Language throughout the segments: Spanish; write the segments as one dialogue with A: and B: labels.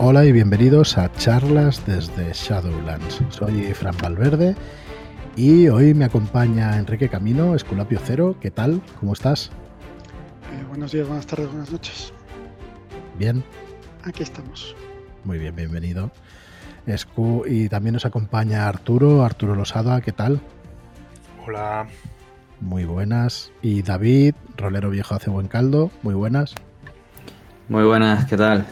A: Hola y bienvenidos a charlas desde Shadowlands. Soy Fran Valverde y hoy me acompaña Enrique Camino, Esculapio Cero. ¿Qué tal? ¿Cómo estás?
B: Eh, buenos días, buenas tardes, buenas noches.
A: Bien.
B: Aquí estamos.
A: Muy bien, bienvenido. Escu y también nos acompaña Arturo, Arturo Losada. ¿Qué tal?
C: Hola.
A: Muy buenas. Y David, rolero viejo hace buen caldo. Muy buenas.
D: Muy buenas, ¿qué tal?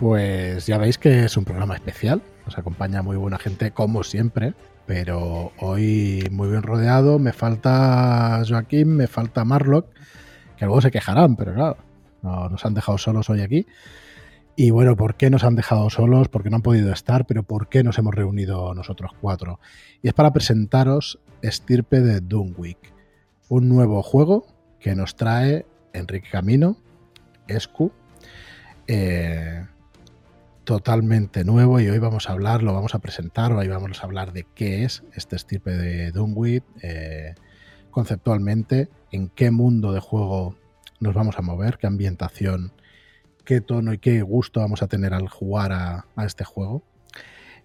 A: Pues ya veis que es un programa especial. Nos acompaña muy buena gente, como siempre. Pero hoy muy bien rodeado. Me falta Joaquín, me falta Marlock, que luego se quejarán, pero claro, no, nos han dejado solos hoy aquí. Y bueno, ¿por qué nos han dejado solos? Porque no han podido estar, pero ¿por qué nos hemos reunido nosotros cuatro? Y es para presentaros Estirpe de Doomwick, un nuevo juego que nos trae Enrique Camino, Escu, eh, totalmente nuevo y hoy vamos a hablar, lo vamos a presentar, hoy vamos a hablar de qué es este estirpe de Doomwit, eh, conceptualmente, en qué mundo de juego nos vamos a mover, qué ambientación, qué tono y qué gusto vamos a tener al jugar a, a este juego.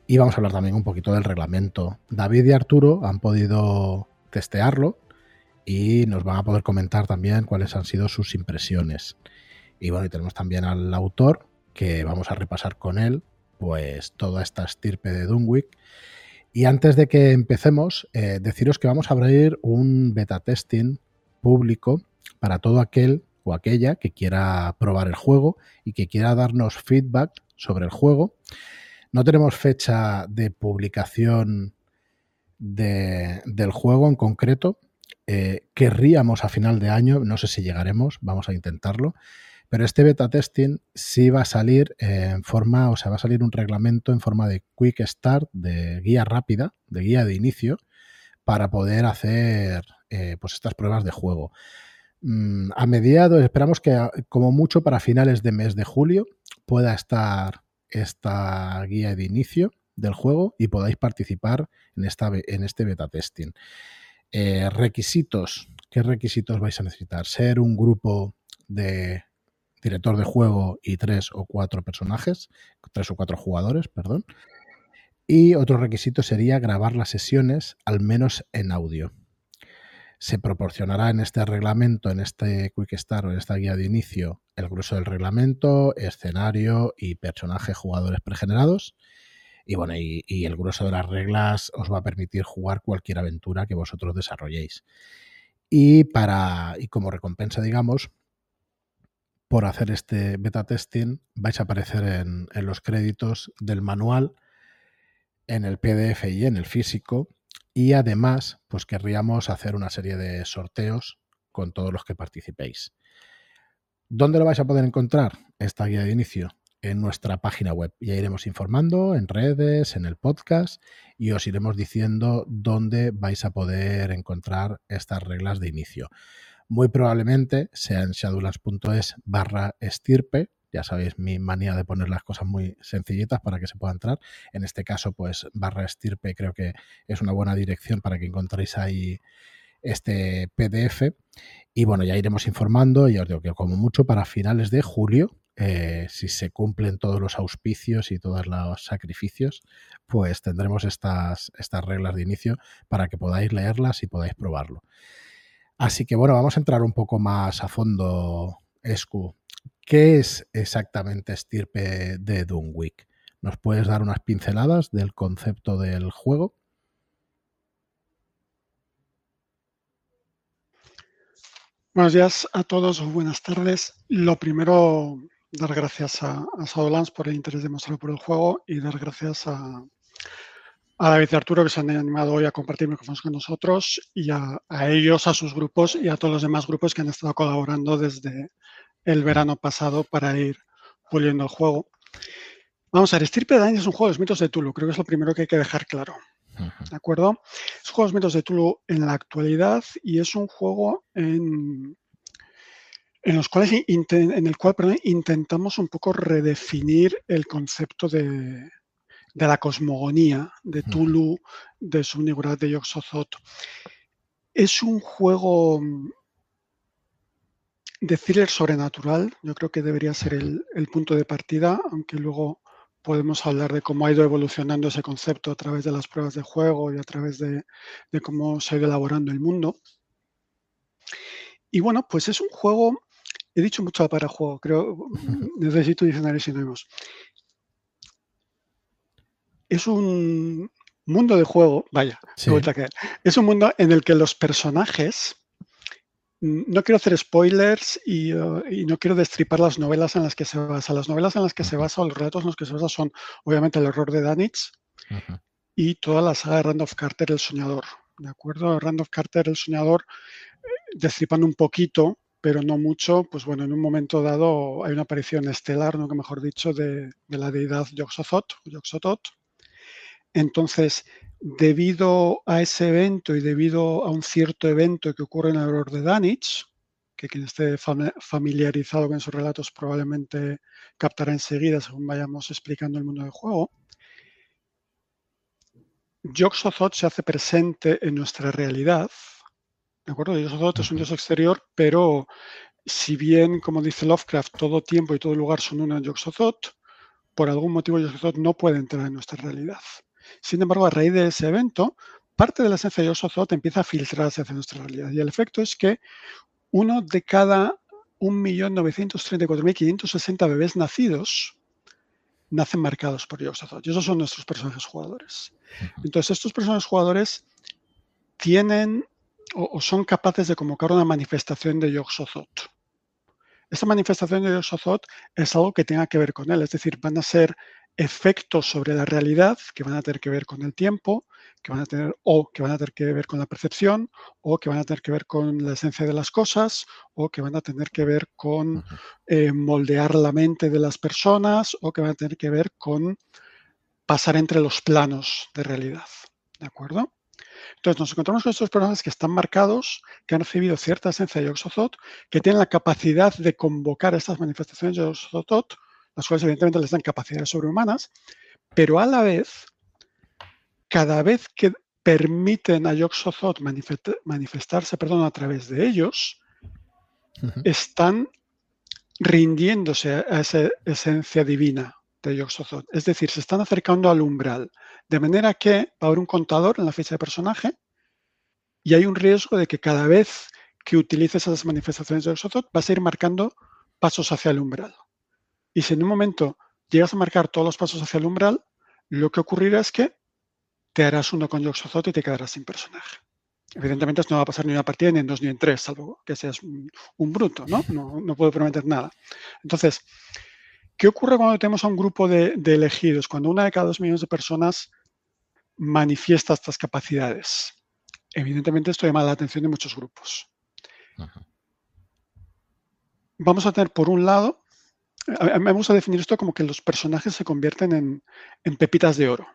A: Y vamos a hablar también un poquito del reglamento. David y Arturo han podido testearlo y nos van a poder comentar también cuáles han sido sus impresiones. Y bueno, y tenemos también al autor, que vamos a repasar con él, pues toda esta estirpe de Dunwick. Y antes de que empecemos, eh, deciros que vamos a abrir un beta testing público para todo aquel o aquella que quiera probar el juego y que quiera darnos feedback sobre el juego. No tenemos fecha de publicación de, del juego en concreto. Eh, querríamos a final de año, no sé si llegaremos, vamos a intentarlo. Pero este beta testing sí va a salir en forma, o sea, va a salir un reglamento en forma de quick start, de guía rápida, de guía de inicio, para poder hacer eh, pues estas pruebas de juego. Mm, a mediados, esperamos que como mucho para finales de mes de julio pueda estar esta guía de inicio del juego y podáis participar en, esta, en este beta testing. Eh, requisitos. ¿Qué requisitos vais a necesitar? Ser un grupo de director de juego y tres o cuatro personajes, tres o cuatro jugadores, perdón. Y otro requisito sería grabar las sesiones al menos en audio. Se proporcionará en este reglamento, en este Quick Start o en esta guía de inicio, el grueso del reglamento, escenario y personajes jugadores pregenerados. Y bueno, y, y, el grueso de las reglas os va a permitir jugar cualquier aventura que vosotros desarrolléis. Y para, y como recompensa, digamos, por hacer este beta testing vais a aparecer en, los créditos del manual, en el PDF y en el físico. Y además, pues querríamos hacer una serie de sorteos con todos los que participéis. ¿Dónde lo vais a poder encontrar? Esta guía de inicio en nuestra página web. Ya iremos informando en redes, en el podcast y os iremos diciendo dónde vais a poder encontrar estas reglas de inicio muy probablemente sea en shadowlands.es barra estirpe. Ya sabéis mi manía de poner las cosas muy sencillitas para que se pueda entrar. En este caso, pues barra estirpe creo que es una buena dirección para que encontréis ahí este PDF. Y bueno, ya iremos informando, y os digo que como mucho para finales de julio, eh, si se cumplen todos los auspicios y todos los sacrificios, pues tendremos estas, estas reglas de inicio para que podáis leerlas y podáis probarlo. Así que bueno, vamos a entrar un poco más a fondo, Escu. ¿Qué es exactamente estirpe de Dunwick? ¿Nos puedes dar unas pinceladas del concepto del juego?
B: Buenos días a todos buenas tardes. Lo primero, dar gracias a, a por el interés demostrado por el juego y dar gracias a, a David y Arturo que se han animado hoy a compartir micrófonos con nosotros y a, a, ellos, a sus grupos y a todos los demás grupos que han estado colaborando desde el verano pasado para ir puliendo el juego. Vamos a ver, Estirpe de Daño es un juego de los mitos de Tulu, creo que es lo primero que hay que dejar claro. ¿De acuerdo? Es un juego de los mitos de Tulu en la actualidad y es un juego en, en, los cuales, en el cual perdón, intentamos un poco redefinir el concepto de, de la cosmogonía de Tulu, de Subnigurat, de Yog-Sothoth. Es un juego de thriller sobrenatural. Yo creo que debería ser el, punto de partida, aunque luego podemos hablar de cómo ha ido evolucionando ese concepto a través de las pruebas de juego y a través de, cómo se ha ido elaborando el mundo. Y bueno, pues es un juego, he dicho mucho para juego, creo, necesito diccionario sinónimos. Es un mundo de juego, vaya, es un mundo en el que los personajes no quiero hacer spoilers y, uh, y, no quiero destripar las novelas en las que se basa. Las novelas en las que se basa o los relatos en los que se basa son obviamente El error de Danitz y toda la saga de Randolph Carter, El soñador. ¿De acuerdo? Randolph Carter, El soñador, eh, destripando un poquito, pero no mucho, pues bueno, en un momento dado hay una aparición estelar, ¿no? que mejor dicho, de, la deidad Yog-Sothoth. Entonces, debido a ese evento y debido a un cierto evento que ocurre en el error de Danich, que quien esté familiarizado con esos relatos probablemente captará enseguida según vayamos explicando el mundo del juego, Yog-Sothoth se hace presente en nuestra realidad. ¿De acuerdo? Yog-Sothoth es un dios exterior, pero si bien, como dice Lovecraft, todo tiempo y todo lugar son uno en por algún motivo Yog-Sothoth no puede entrar en nuestra realidad. Sin embargo, a raíz de ese evento, parte de la esencia de Osozot empieza a filtrarse hacia nuestra realidad. Y el efecto es que uno de cada 1.934.560 bebés nacidos nacen marcados por Yoxothot. Y esos son nuestros personajes jugadores. Entonces, estos personajes jugadores tienen o, son capaces de convocar una manifestación de Yoxothot. Esta manifestación de Yoxothot es algo que tenga que ver con él, es decir, van a ser efectos sobre la realidad que van a tener que ver con el tiempo, que van a tener o que van a tener que ver con la percepción, o que van a tener que ver con la esencia de las cosas, o que van a tener que ver con eh, moldear la mente de las personas, o que van a tener que ver con pasar entre los planos de realidad. ¿De acuerdo? Entonces nos encontramos con estos personajes que están marcados, que han recibido cierta esencia de Yoxothot, que tienen la capacidad de convocar estas manifestaciones de Yoxothot las cuales evidentemente les dan capacidades sobrehumanas, pero a la vez, cada vez que permiten a Yog-Sothoth manifestarse perdón, a través de ellos, están rindiéndose a esa esencia divina de Yog-Sothoth. Es decir, se están acercando al umbral. De manera que va a haber un contador en la ficha de personaje y hay un riesgo de que cada vez que utilices esas manifestaciones de Yog-Sothoth vas a ir marcando pasos hacia el umbral. Y si en un momento llegas a marcar todos los pasos hacia el umbral, lo que ocurrirá es que te harás uno con Yoxozote y te quedarás sin personaje. Evidentemente esto no va a pasar ni en una partida, ni en dos, ni en tres, salvo que seas un, bruto, ¿no? ¿no? puedo prometer nada. Entonces, ¿qué ocurre cuando tenemos a un grupo de, elegidos? Cuando una de cada dos millones de personas manifiesta estas capacidades. Evidentemente esto llama la atención de muchos grupos. Vamos a tener, por un lado, a me gusta definir esto como que los personajes se convierten en, pepitas de oro,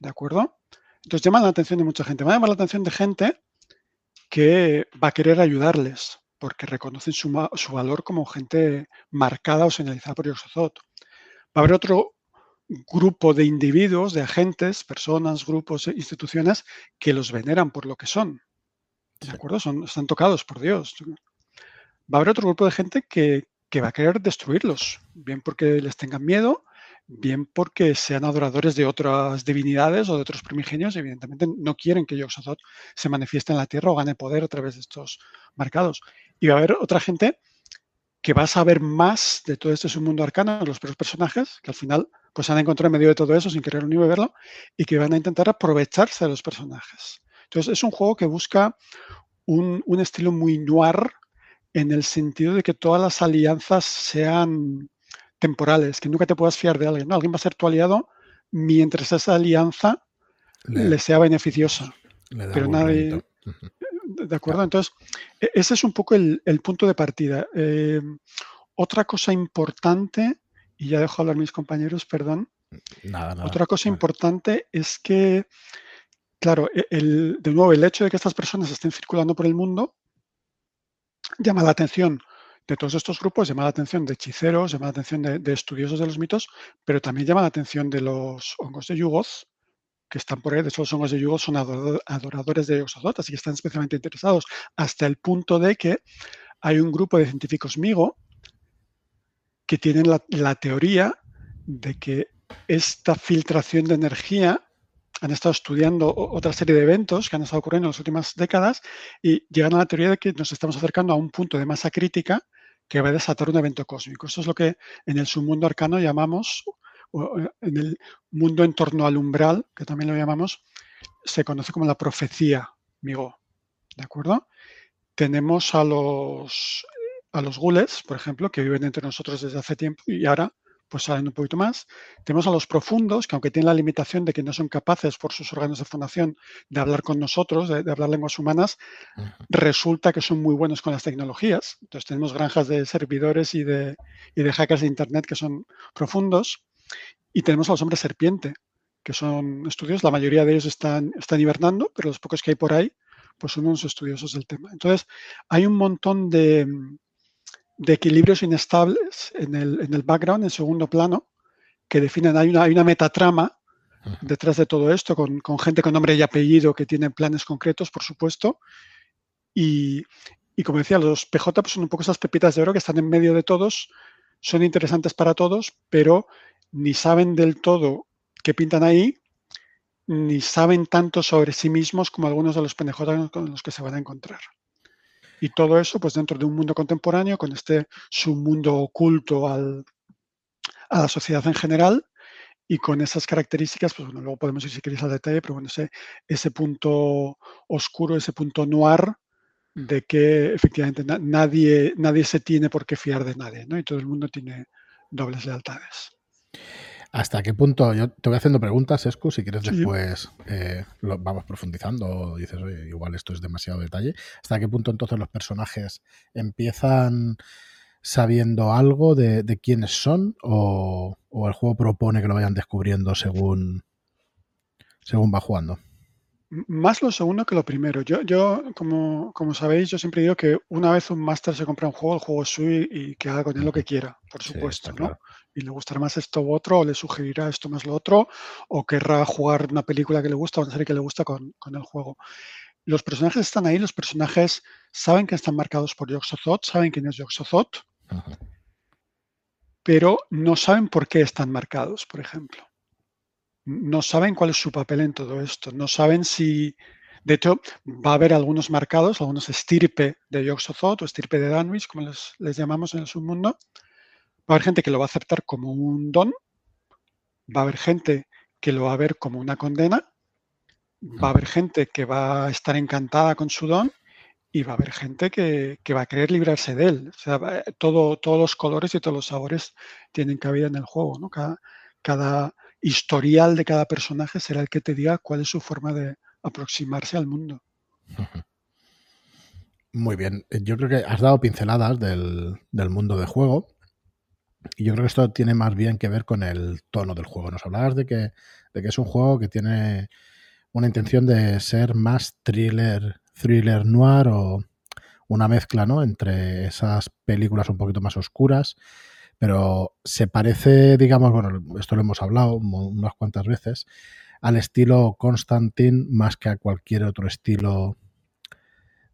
B: ¿de acuerdo? Entonces llama la atención de mucha gente. Va a llamar la atención de gente que va a querer ayudarles porque reconocen su, valor como gente marcada o señalizada por Yoxozoto. Va a haber otro grupo de individuos, de agentes, personas, grupos, instituciones que los veneran por lo que son. ¿De acuerdo? Son, están tocados por Dios. Va a haber otro grupo de gente que, que va a querer destruirlos, bien porque les tengan miedo, bien porque sean adoradores de otras divinidades o de otros primigenios, evidentemente no quieren que yog se manifieste en la tierra o gane poder a través de estos marcados. Y va a haber otra gente que va a saber más de todo este submundo arcano, los personajes, que al final pues han encontrado en medio de todo eso sin querer ni verlo, y que van a intentar aprovecharse de los personajes. Entonces es un juego que busca un, un estilo muy noir, en el sentido de que todas las alianzas sean temporales, que nunca te puedas fiar de alguien. Alguien va a ser tu aliado mientras esa alianza le, sea beneficiosa. pero nadie... ¿De acuerdo? Entonces, e, ese es un poco el, punto de partida. Eh, otra cosa importante, y ya dejo hablar mis compañeros, perdón. Otra cosa importante es que, claro, e, el, de nuevo, el hecho de que estas personas estén circulando por el mundo llama la atención de todos estos grupos, llama la atención de hechiceros, llama la atención de, estudiosos de los mitos, pero también llama la atención de los hongos de Yugoth, que están por ahí. De hecho, hongos de Yugoth son adoradores de Yoxodot, así que están especialmente interesados, hasta el punto de que hay un grupo de científicos MIGO que tienen la, teoría de que esta filtración de energía han estado estudiando otra serie de eventos que han estado ocurriendo en las últimas décadas y llegan a la teoría de que nos estamos acercando a un punto de masa crítica que va a desatar un evento cósmico. Eso es lo que en el submundo arcano llamamos, eh, en el mundo en torno al umbral, que también lo llamamos, se conoce como la profecía, amigo. ¿De acuerdo? Tenemos a los, a los gules, por ejemplo, que viven entre nosotros desde hace tiempo y ahora pues salen un poquito más. Tenemos a los profundos, que aunque tienen la limitación de que no son capaces por sus órganos de fundación de hablar con nosotros, de, hablar lenguas humanas, resulta que son muy buenos con las tecnologías. Entonces tenemos granjas de servidores y de, y de hackers de Internet que son profundos. Y tenemos a los hombres serpiente, que son estudios, la mayoría de ellos están, están hibernando, pero los pocos que hay por ahí, pues son unos estudiosos del tema. Entonces, hay un montón de, de equilibrios inestables en el, en el background, en segundo plano, que definen, hay una, hay una metatrama detrás de todo esto, con, gente con nombre y apellido que tienen planes concretos, por supuesto. Y, como decía, los PJ pues, son un poco esas pepitas de oro que están en medio de todos, son interesantes para todos, pero ni saben del todo qué pintan ahí, ni saben tanto sobre sí mismos como algunos de los PNJ con los que se van a encontrar. Y todo eso, pues dentro de un mundo contemporáneo, con este submundo oculto al, a la sociedad en general y con esas características, pues bueno, luego podemos ir si queréis al detalle, pero bueno, ese, ese punto oscuro, ese punto noir de que efectivamente nadie, nadie se tiene por qué fiar de nadie, ¿no? Y todo el mundo tiene dobles lealtades.
A: ¿Hasta qué punto? Yo te voy haciendo preguntas, Escu, si quieres después eh, lo vamos profundizando o dices, oye, igual esto es demasiado detalle. ¿Hasta qué punto entonces los personajes empiezan sabiendo algo de, quiénes son o, el juego propone que lo vayan descubriendo según, según va jugando?
B: Más lo segundo que lo primero. Yo, yo como, como sabéis, yo siempre digo que una vez un máster se compra un juego, el juego es suyo y que haga con él lo que quiera, por supuesto, ¿no? Y le gustará más esto u otro, o le sugerirá esto más lo otro, o querrá jugar una película que le gusta o una serie que le gusta con, el juego. Los personajes están ahí, los personajes saben que están marcados por Yoxothot, saben quién es Yoxothot, pero no saben por qué están marcados, por ejemplo no saben cuál es su papel en todo esto, no saben si, de hecho, va a haber algunos marcados, algunos estirpe de Yoxothot o estirpe de Danwich, como les, llamamos en el submundo. Va a haber gente que lo va a aceptar como un don, va a haber gente que lo va a ver como una condena, va a haber gente que va a estar encantada con su don y va a haber gente que, va a querer librarse de él. Todo, todos los colores y todos los sabores tienen cabida en el juego. ¿no? Cada, cada, historial de cada personaje será el que te diga cuál es su forma de aproximarse al mundo.
A: Muy bien. Yo creo que has dado pinceladas del, mundo de juego. Y yo creo que esto tiene más bien que ver con el tono del juego. Nos hablabas de que, de que es un juego que tiene una intención de ser más thriller, thriller noir o una mezcla, ¿no? Entre esas películas un poquito más oscuras pero se parece, digamos, bueno, esto lo hemos hablado unas cuantas veces, al estilo Constantine más que a cualquier otro estilo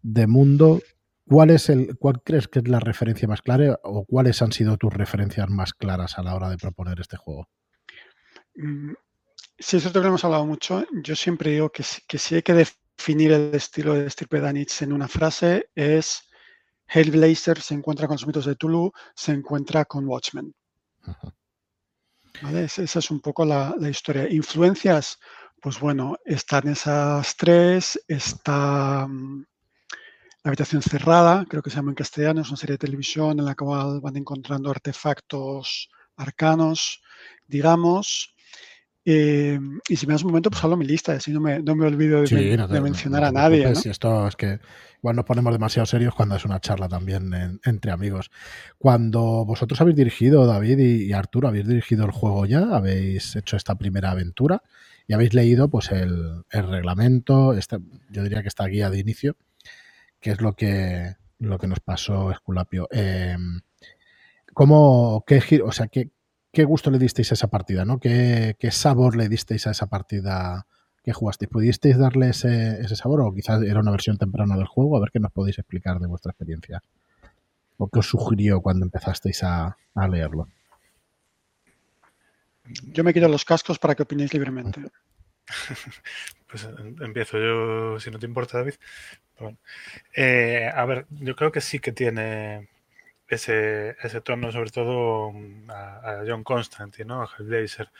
A: de mundo. ¿Cuál es el, cuál crees que es la referencia más clara o cuáles han sido tus referencias más claras a la hora de proponer este juego?
B: Mm, sí, es lo que hemos hablado mucho. Yo siempre digo que, que si hay que definir el estilo de Stirpe Danich en una frase es Hellblazer se encuentra con los mitos de Tulu, se encuentra con Watchmen. Esa es un poco la, historia. Influencias, pues bueno, están esas tres, está mm, La habitación cerrada, creo que se llama en castellano, es una serie de televisión en la cual van encontrando artefactos arcanos, digamos. Eh, y si me das un momento, pues hablo mi lista, así no me, no me olvido de, mencionar a nadie.
A: esto es que igual nos ponemos demasiado serios cuando es una charla también entre amigos. Cuando vosotros habéis dirigido, David y, Arturo, habéis dirigido el juego ya, habéis hecho esta primera aventura y habéis leído pues el, reglamento, este, yo diría que esta guía de inicio, que es lo que, lo que nos pasó Esculapio. Eh, ¿Cómo, qué, o sea, qué, qué gusto le disteis a esa partida, ¿no? ¿Qué, sabor le disteis a esa partida que jugasteis? ¿Pudisteis darle ese, sabor o quizás era una versión temprana del juego? A ver qué nos podéis explicar de vuestra experiencia. o qué os sugirió cuando empezasteis a, leerlo?
B: Yo me quito los cascos para que opinéis libremente.
C: Pues em, empiezo yo, si no te importa, David. Eh, a ver, yo creo que sí que tiene ese, ese tono, sobre todo mm, a, John Constantine, ¿no? a Hellblazer.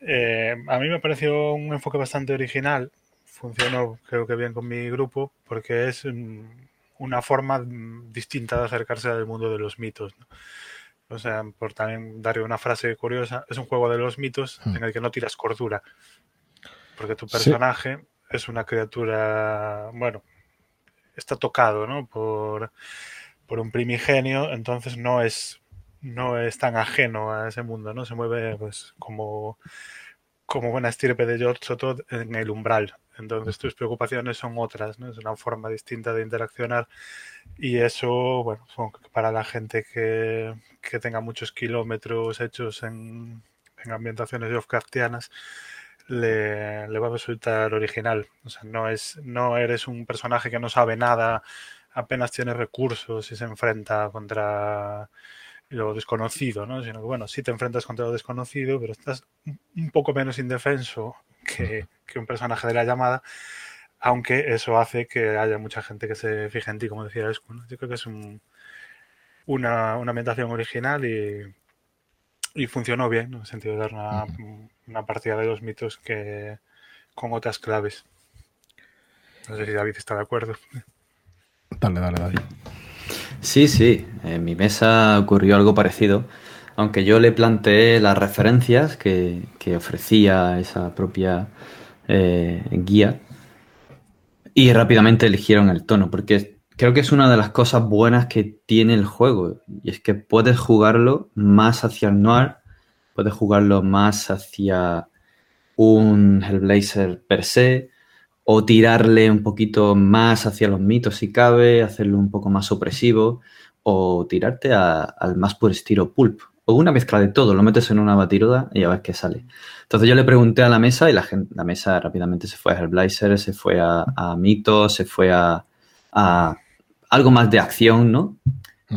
C: Eh, a mí me pareció un enfoque bastante original. Funcionó, creo que bien con mi grupo, porque es mm, una forma mm, distinta de acercarse al mundo de los mitos. O sea, por también darle una frase curiosa, es un juego de los mitos hmm. en el que no tiras cordura. Porque tu personaje es una criatura, bueno, está tocado, ¿no? Por, por un primigenio, entonces no es no es tan ajeno a ese mundo, ¿no? Se mueve pues como, como buena estirpe de George Soto en el umbral. Entonces tus preocupaciones son otras, ¿no? Es una forma distinta de interaccionar y eso, bueno, para la gente que, que tenga muchos kilómetros hechos en, en ambientaciones Lovecraftianas, le, le, va a resultar original. O sea, no, es, no eres un personaje que no sabe nada, apenas tiene recursos y se enfrenta contra lo desconocido, ¿no? Sino que, bueno, sí te enfrentas contra lo desconocido, pero estás un poco menos indefenso que, un personaje de la llamada, aunque eso hace que haya mucha gente que se fije en ti, como decía Escu. Yo creo que es una, una ambientación original y, y funcionó bien, en el sentido de dar una, una partida de los mitos que con otras claves. No sé si David está de acuerdo.
A: Dale, dale, David.
D: Sí, sí, en mi mesa ocurrió algo parecido, aunque yo le planteé las referencias que, ofrecía esa propia eh, guía y rápidamente eligieron el tono, porque creo que es una de las cosas buenas que tiene el juego, y es que puedes jugarlo más hacia el noir, puedes jugarlo más hacia un Hellblazer per se, o tirarle un poquito más hacia los mitos si cabe, hacerlo un poco más opresivo, o tirarte al más puro estilo pulp, o una mezcla de todo, lo metes en una batiroda y a ver qué sale. Entonces yo le pregunté a la mesa y la, gente, la mesa rápidamente se fue a Hellblazer, se fue a, a mitos, se fue a, a, algo más de acción, ¿no?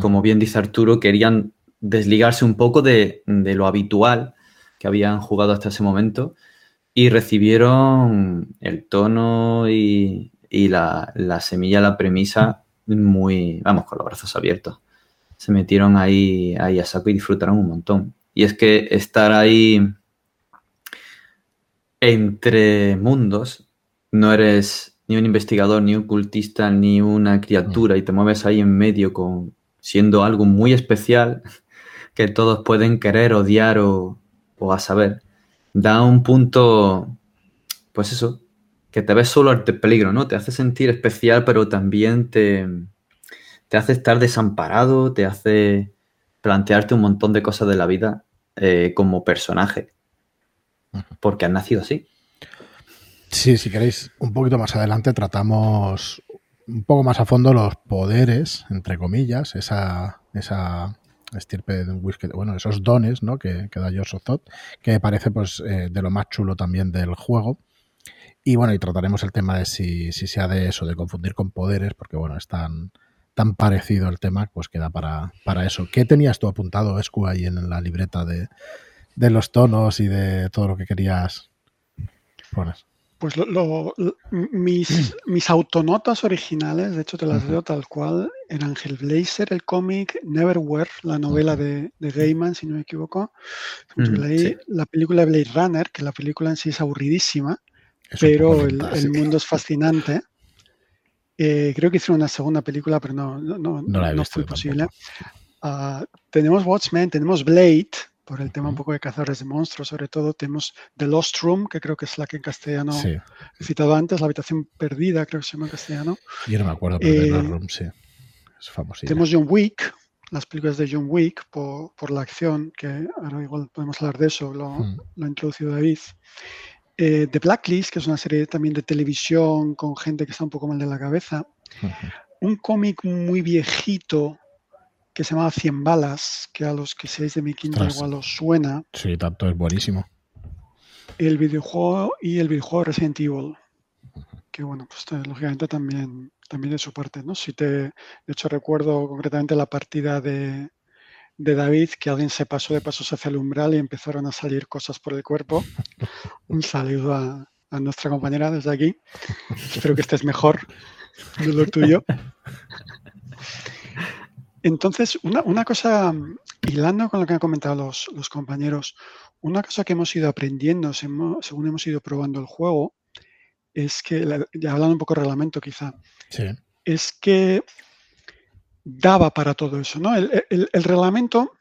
D: Como bien dice Arturo, querían desligarse un poco de, de lo habitual que habían jugado hasta ese momento y recibieron el tono y, la, semilla, la premisa muy, vamos, con los brazos abiertos. Se metieron ahí, ahí a saco y disfrutaron un montón. Y es que estar ahí entre mundos, no eres ni un investigador, ni un cultista, ni una criatura, y te mueves ahí en medio con siendo algo muy especial que todos pueden querer, odiar o, o a saber da un punto, pues eso, que te ves solo ante peligro, ¿no? Te hace sentir especial, pero también te, te hace estar desamparado, te hace plantearte un montón de cosas de la vida eh, como personaje, porque has nacido así.
A: Sí, si queréis, un poquito más adelante tratamos un poco más a fondo los poderes, entre comillas, esa, esa estirpe de un whisky, bueno, esos dones ¿no? que, que da George que me parece pues eh, de lo más chulo también del juego. Y bueno, y trataremos el tema de si, si sea de eso, de confundir con poderes, porque bueno, es tan, tan parecido el tema, pues queda para, para eso. ¿Qué tenías tú apuntado, Escu, ahí en la libreta de, de los tonos y de todo lo que querías poner?
B: Pues lo, mis, mis, autonotas originales, de hecho te las veo tal cual, eran Hellblazer, el cómic, Neverwhere, la novela de, de, Gaiman, si no me equivoco. La película de Blade Runner, que la película en sí es aburridísima, pero el, mundo es fascinante. Eh, creo que hicieron una segunda película, pero no, no, no, fue posible. Uh, tenemos Watchmen, tenemos Blade, por el tema un poco de cazadores de monstruos, sobre todo tenemos The Lost Room, que creo que es la que en castellano he citado antes, la habitación perdida, creo que se llama en castellano.
A: Yo no me acuerdo, pero The Lost eh, Room, sí. Es famoso.
B: Tenemos John Wick, las películas de John Wick, por, por, la acción, que ahora igual podemos hablar de eso, lo, lo ha introducido David. Eh, The Blacklist, que es una serie también de televisión con gente que está un poco mal de la cabeza. Un cómic muy viejito que se llama 100 balas, que a los que seáis de mi quinta igual os suena.
A: Sí, tanto es buenísimo.
B: El videojuego y el videojuego Resident Evil. Que bueno, pues lógicamente también también de su parte, ¿no? Si te, de hecho recuerdo concretamente la partida de, de David, que alguien se pasó de pasos hacia el umbral y empezaron a salir cosas por el cuerpo. Un saludo a, a nuestra compañera desde aquí. Espero que estés mejor de lo tuyo. Entonces, una, una, cosa, hilando con lo que han comentado los, los, compañeros, una cosa que hemos ido aprendiendo según hemos ido probando el juego, es que, ya hablando un poco de reglamento quizá,
A: sí.
B: es que daba para todo eso. ¿no? El, el, el, reglamento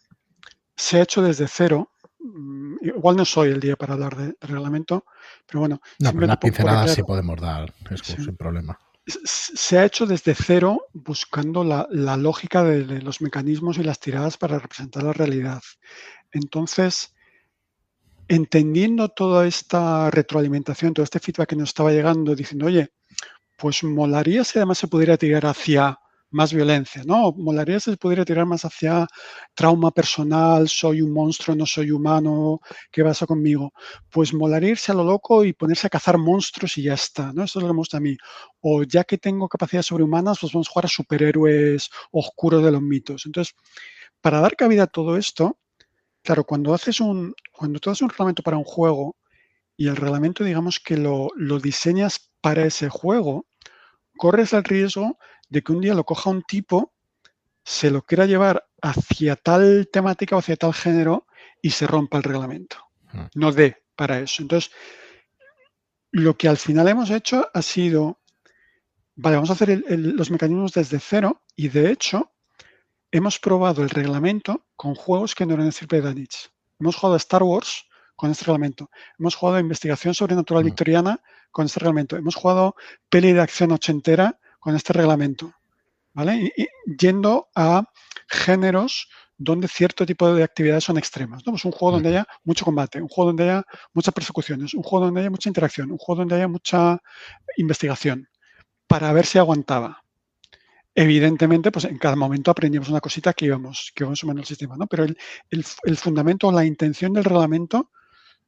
B: se ha hecho desde cero. Mm, igual no soy el día para hablar de, reglamento, pero bueno.
A: No, pero unas pinceladas sí podemos dar, es sí. sin problema
B: se ha hecho desde cero buscando la, lógica de, de, los mecanismos y las tiradas para representar la realidad. Entonces, entendiendo toda esta retroalimentación, todo este feedback que nos estaba llegando, diciendo, oye, pues molaría si además se pudiera tirar hacia más violencia, ¿no? Molaría se pudiera tirar más hacia trauma personal, soy un monstruo, no soy humano, ¿qué pasa conmigo? Pues molaría irse a lo loco y ponerse a cazar monstruos y ya está, ¿no? Eso es lo que me gusta a mí. O ya que tengo capacidades sobrehumanas, pues vamos a jugar a superhéroes oscuros de los mitos. Entonces, para dar cabida a todo esto, claro, cuando haces un, cuando tú haces un reglamento para un juego y el reglamento, digamos que lo, lo diseñas para ese juego, corres el riesgo de que un día lo coja un tipo, se lo quiera llevar hacia tal temática o hacia tal género y se rompa el reglamento.
A: Hmm.
B: No dé para eso. Entonces, lo que al final hemos hecho ha sido, vale, vamos a hacer el, el, los mecanismos desde cero y de hecho hemos probado el reglamento con juegos que no eran de Danich. Hemos jugado a Star Wars con este reglamento. Hemos jugado a investigación sobrenatural
A: Mm.
B: victoriana con este reglamento. Hemos jugado peli de acción ochentera con este reglamento. ¿Vale? Y, y yendo a géneros donde cierto tipo de actividades son extremas. ¿no? Pues un juego donde haya mucho combate, un juego donde haya muchas persecuciones, un juego donde haya mucha interacción, un juego donde haya mucha investigación, para ver si aguantaba. Evidentemente, pues en cada momento aprendíamos una cosita que íbamos, que íbamos sumando el sistema, ¿no? Pero el, el, el fundamento, la intención del reglamento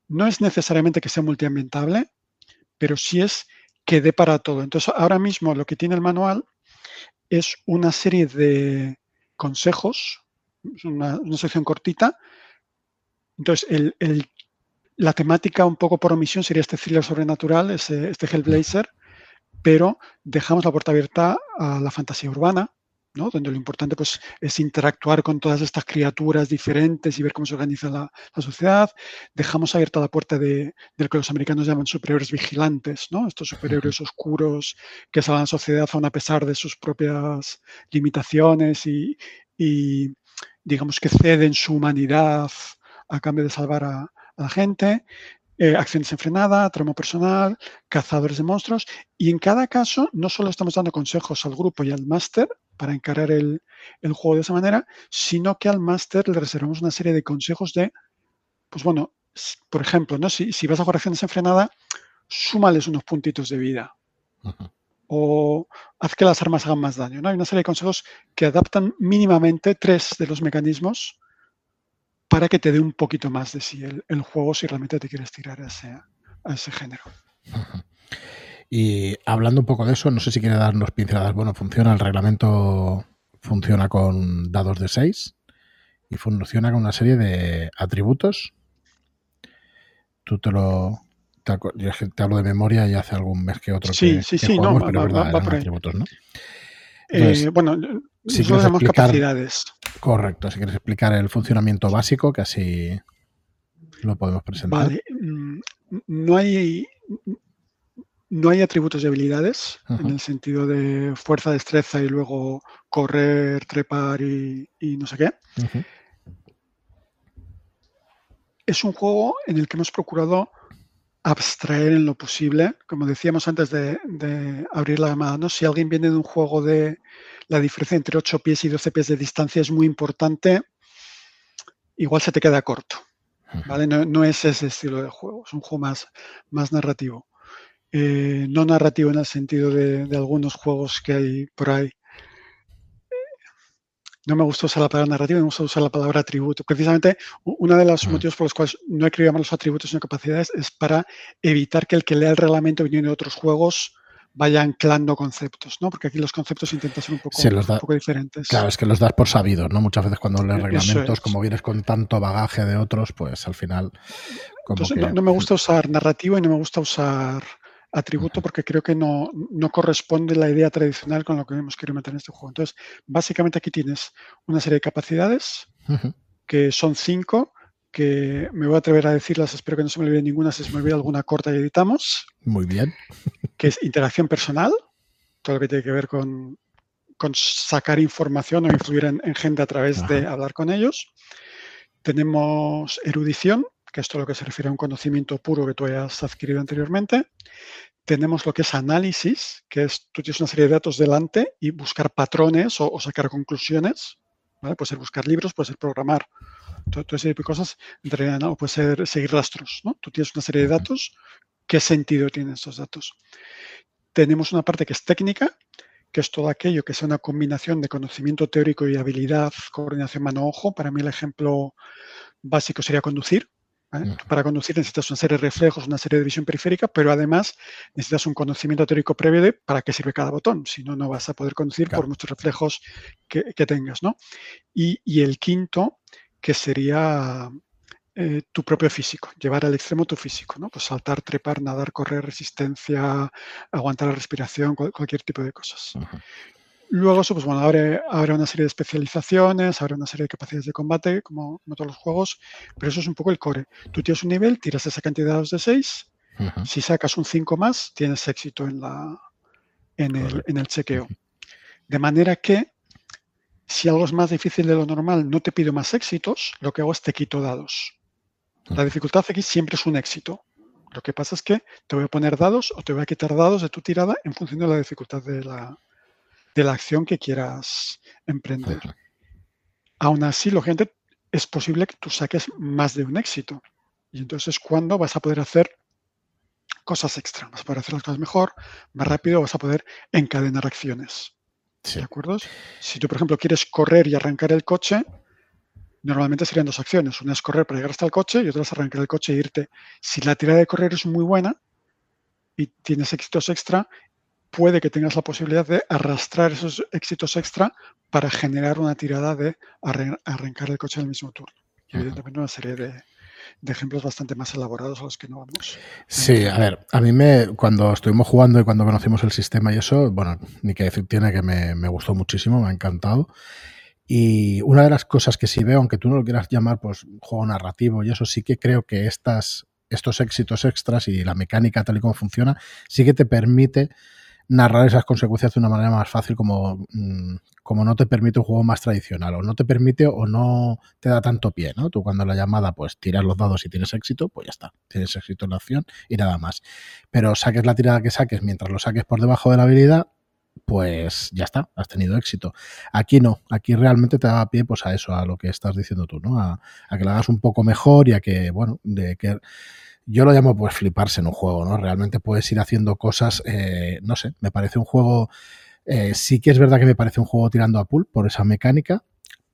B: no es necesariamente que sea multiambientable, pero sí es que dé para todo. Entonces, ahora mismo lo que tiene el manual es una serie de consejos, una, sección cortita. Entonces, el, el, la temática un poco por omisión sería este thriller sobrenatural, ese, este Hellblazer, pero dejamos la puerta abierta a la fantasía urbana, ¿no? donde lo importante pues, es interactuar con todas estas criaturas diferentes y ver cómo se organiza la, la sociedad. Dejamos abierta la puerta de, de, lo que los americanos llaman superhéroes vigilantes, ¿no? estos superhéroes oscuros que salvan a la sociedad aún a pesar de sus propias limitaciones y, y digamos que ceden su humanidad a cambio de salvar a, a la gente. Eh, acción desenfrenada, tramo personal, cazadores de monstruos. Y en cada caso, no solo estamos dando consejos al grupo y al máster para encarar el, el, juego de esa manera, sino que al máster le reservamos una serie de consejos de, pues bueno, por ejemplo, ¿no? si, si vas a jugar acción desenfrenada, súmales unos puntitos de vida.
A: Uh -huh.
B: O haz que las armas hagan más daño. ¿no? Hay una serie de consejos que adaptan mínimamente tres de los mecanismos para que te dé un poquito más de sí el, el juego si realmente te quieres tirar a ese, a ese género.
A: Uh -huh. Y hablando un poco de eso, no sé si quiere darnos pinceladas. Bueno, funciona el reglamento, funciona con dados de 6 y funciona con una serie de atributos. Tú te lo. Te, te hablo de memoria y hace algún mes que otro
B: sí,
A: que,
B: sí,
A: que
B: sí,
A: jugamos,
B: no,
A: pero
B: va,
A: verdad,
B: va, va
A: eran atributos, ¿no?
B: Entonces, eh, bueno,
A: si
B: nosotros explicar, capacidades.
A: Correcto, si quieres explicar el funcionamiento básico, que así lo podemos presentar.
B: Vale, mm, no hay no hay atributos de habilidades uh -huh. en el sentido de fuerza, destreza y luego correr, trepar y, y no sé qué. Uh -huh. Es un juego en el que hemos procurado abstraer en lo posible, como decíamos antes de, de abrir la llamada, ¿no? si alguien viene de un juego de la diferencia entre 8 pies y 12 pies de distancia es muy importante, igual se te queda corto. ¿vale? No, no es ese estilo de juego, es un juego más, más narrativo eh, no narrativo en el sentido de, de, algunos juegos que hay por ahí. No me gusta usar la palabra narrativa, me gusta usar la palabra atributo. Precisamente, uno de los mm. motivos por los cuales no he querido llamar los atributos sino capacidades es para evitar que el que lea el reglamento viniendo de otros juegos vaya anclando conceptos, ¿no? Porque aquí los conceptos intentan ser un poco, un poco diferentes.
A: Claro, es que los das por sabidos, ¿no? Muchas veces cuando lees reglamentos, como vienes con tanto bagaje de otros, pues al final...
B: no, me gusta usar narrativo y no me gusta usar atributo porque creo que no, no, corresponde la idea tradicional con lo que hemos querido meter en este juego. Entonces, básicamente aquí tienes una serie de capacidades que son cinco, que me voy a atrever a decirlas, espero que no se me olvide ninguna, si se me olvida alguna corta y editamos.
A: Muy bien.
B: Que es interacción personal, todo lo que tiene que ver con, con sacar información o influir en, gente a través de hablar con ellos. Tenemos erudición, que esto es lo que se refiere a un conocimiento puro que tú hayas adquirido anteriormente. Tenemos lo que es análisis, que es tú tienes una serie de datos delante y buscar patrones o, sacar conclusiones. Puede ser buscar libros, puede ser programar, todo, ese tipo de cosas. o puede ser seguir rastros. ¿no? Tú tienes una serie de datos. ¿Qué sentido tienen estos datos? Tenemos una parte que es técnica, que es todo aquello que sea una combinación de conocimiento teórico y habilidad, coordinación mano-ojo. Para mí el ejemplo básico sería conducir. Para conducir necesitas una serie de reflejos, una serie de visión periférica, pero además necesitas un conocimiento teórico previo de para qué sirve cada botón. Si no, no vas a poder conducir por muchos reflejos que, tengas. ¿no? Y, el quinto, que sería eh, tu propio físico, llevar al extremo tu físico. ¿no? Pues saltar, trepar, nadar, correr, resistencia, aguantar la respiración, cualquier tipo de cosas. Luego eso, pues bueno, abre, una serie de especializaciones, abre una serie de capacidades de combate, como, todos los juegos, pero eso es un poco el core. Tú tienes un nivel, tiras esa cantidad de dados de 6, si sacas un 5 más, tienes éxito en, la, en, el, en el chequeo. De manera que, si algo es más difícil de lo normal, no te pido más éxitos, lo que hago es te quito dados. La dificultad aquí siempre es un éxito. Lo que pasa es que te voy a poner dados o te voy a quitar dados de tu tirada en función de la dificultad de la, de la acción que quieras emprender. Aún así, lo gente es posible que tú saques más de un éxito. Y entonces cuando vas a poder hacer cosas extra, vas a poder hacer las cosas mejor, más rápido, vas a poder encadenar acciones. ¿De acuerdo? Si tú, por ejemplo, quieres correr y arrancar el coche, normalmente serían dos acciones. Una es correr para llegar hasta el coche y otra es arrancar el coche e irte. Si la tirada de correr es muy buena y tienes éxitos extra, puede que tengas la posibilidad de arrastrar esos éxitos extra para generar una tirada de arrancar el coche en el mismo turno. Y evidentemente una serie de, ejemplos bastante más elaborados a los que no vamos.
A: Sí, a ver, a mí me, cuando estuvimos jugando y cuando conocimos el sistema y eso, bueno, ni que decir tiene que me, me, gustó muchísimo, me ha encantado. Y una de las cosas que sí veo, aunque tú no lo quieras llamar pues juego narrativo y eso, sí que creo que estas, estos éxitos extras y la mecánica tal y como funciona, sí que te permite narrar esas consecuencias de una manera más fácil como, mm, como no te permite un juego más tradicional o no te permite o no te da tanto pie, ¿no? Tú cuando la llamada pues tiras los dados y tienes éxito, pues ya está, tienes éxito en la acción y nada más. Pero saques la tirada que saques mientras lo saques por debajo de la habilidad, pues ya está, has tenido éxito. Aquí no, aquí realmente te da pie pues a eso, a lo que estás diciendo tú, ¿no? A, a que lo hagas un poco mejor y a que, bueno, de que yo lo llamo pues fliparse en un juego, ¿no? Realmente puedes ir haciendo cosas, eh, no sé, me parece un juego, eh, sí que es verdad que me parece un juego tirando a pool por esa mecánica,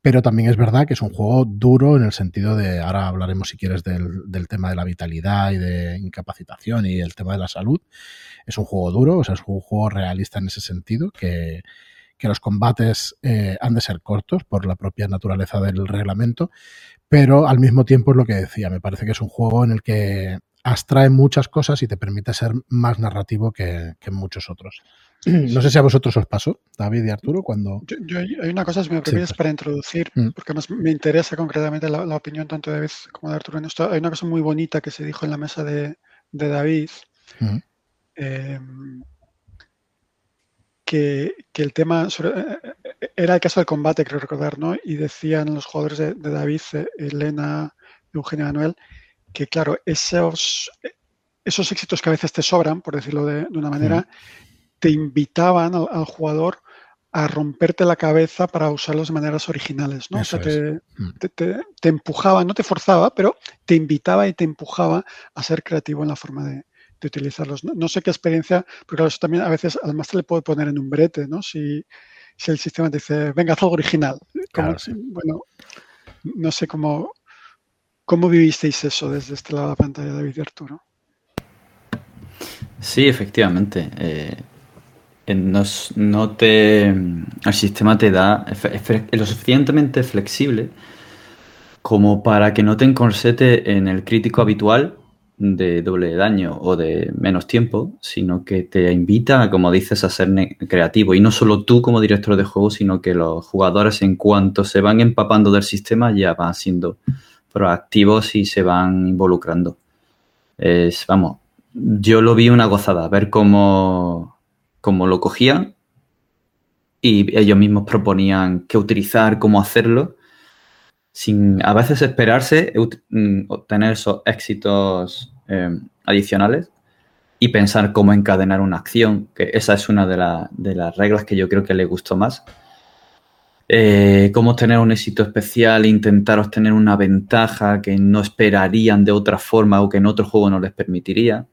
A: pero también es verdad que es un juego duro en el sentido de, ahora hablaremos si quieres del, del, tema de la vitalidad y de incapacitación y el tema de la salud. Es un juego duro, o sea, es un juego realista en ese sentido, que, que los combates eh, han de ser cortos por la propia naturaleza del reglamento, pero al mismo tiempo es lo que decía, me parece que es un juego en el que abstrae muchas cosas y te permite ser más narrativo que, muchos otros. No sé si a vosotros os pasó, David y Arturo, cuando...
B: Yo, hay una cosa, si me permites, para introducir, mm. porque me interesa concretamente la, opinión tanto de David como de Arturo en esto. Hay una cosa muy bonita que se dijo en la mesa de, David, mm. em, que, el tema eh, eh, era el caso del combate, creo recordar, ¿no? Y decían los jugadores de, David, eh, Elena, Eugenio Manuel, que claro, esos, esos éxitos que a veces te sobran, por decirlo de, una manera, te invitaban al, jugador a romperte la cabeza para usarlos de maneras originales, ¿no? o sea, mm. te, te, empujaba, no te forzaba, pero te invitaba y te empujaba a ser creativo en la forma de, utilizarlos. No, sé qué experiencia, porque claro, eso también a veces además te le puede poner en un brete, ¿no? Si, si el sistema te dice, venga, haz algo original. Bueno, no sé cómo, cómo vivisteis eso desde este lado de la pantalla, David y Arturo.
D: Sí, efectivamente. Eh, no, te, el sistema te da es lo suficientemente flexible como para que no te encorsete en el crítico habitual de doble daño o de menos tiempo, sino que te invita, como dices, a ser creativo. Y no solo tú como director de juego, sino que los jugadores en cuanto se van empapando del sistema ya van siendo proactivos y se van involucrando. Es, vamos, yo lo vi una gozada, ver cómo, cómo lo cogían y ellos mismos proponían qué utilizar, cómo hacerlo, sin a veces esperarse mm, obtener esos éxitos eh, adicionales y pensar cómo encadenar una acción, que esa es una de, de las reglas que yo creo que le gustó más. Eh, cómo obtener un éxito especial, intentar obtener una ventaja que no esperarían de otra forma o que en otro juego no les permitiría.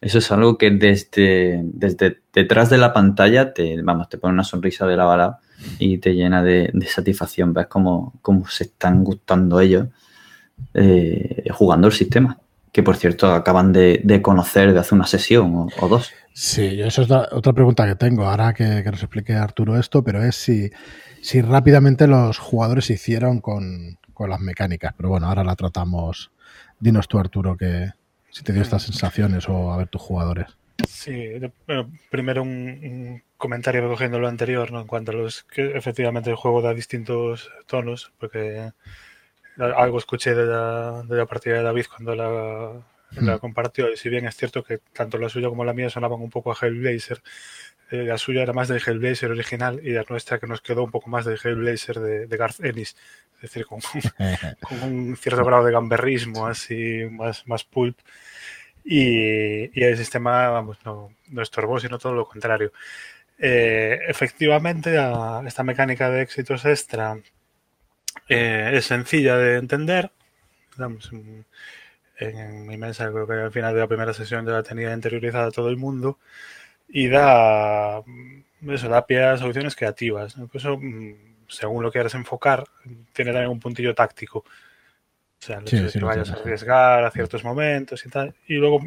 D: Eso es algo que desde, desde detrás de la pantalla te, vamos, te pone una sonrisa de la bala y te llena de, satisfacción. Ves cómo, se están gustando ellos eh, jugando el sistema. Que por cierto acaban de, conocer de hace una sesión o, dos.
A: Sí, eso es otra pregunta que tengo. Ahora que, nos explique Arturo esto, pero es si, si rápidamente los jugadores se hicieron con, con las mecánicas. Pero bueno, ahora la tratamos. Dinos tú, Arturo, que, si te dio estas sensaciones o a ver tus jugadores.
C: Sí, bueno, primero un, comentario recogiendo lo anterior, ¿no? En cuanto a los que efectivamente el juego da distintos tonos, porque algo escuché de la, de la partida de David cuando la, la hmm. compartió, y si bien es cierto que tanto la suya como la mía sonaban un poco a Hellblazer, eh, la suya era más del Hellblazer original y la nuestra que nos quedó un poco más del Hellblazer de, de Garth Ennis, es decir, con, con, un cierto grado de gamberrismo así más, más pulp. Y, el sistema vamos, no, no estorbó, sino todo lo contrario. Eh, efectivamente, esta mecánica de éxitos extra eh, es sencilla de entender. en, mi mesa creo que al final de la primera sesión ya la tenía interiorizada todo el mundo y da, eso, da pie a soluciones creativas. Eso, mm, según lo quieras enfocar, tiene también un puntillo táctico. O sea, que vayas a arriesgar a ciertos momentos y tal. Y luego,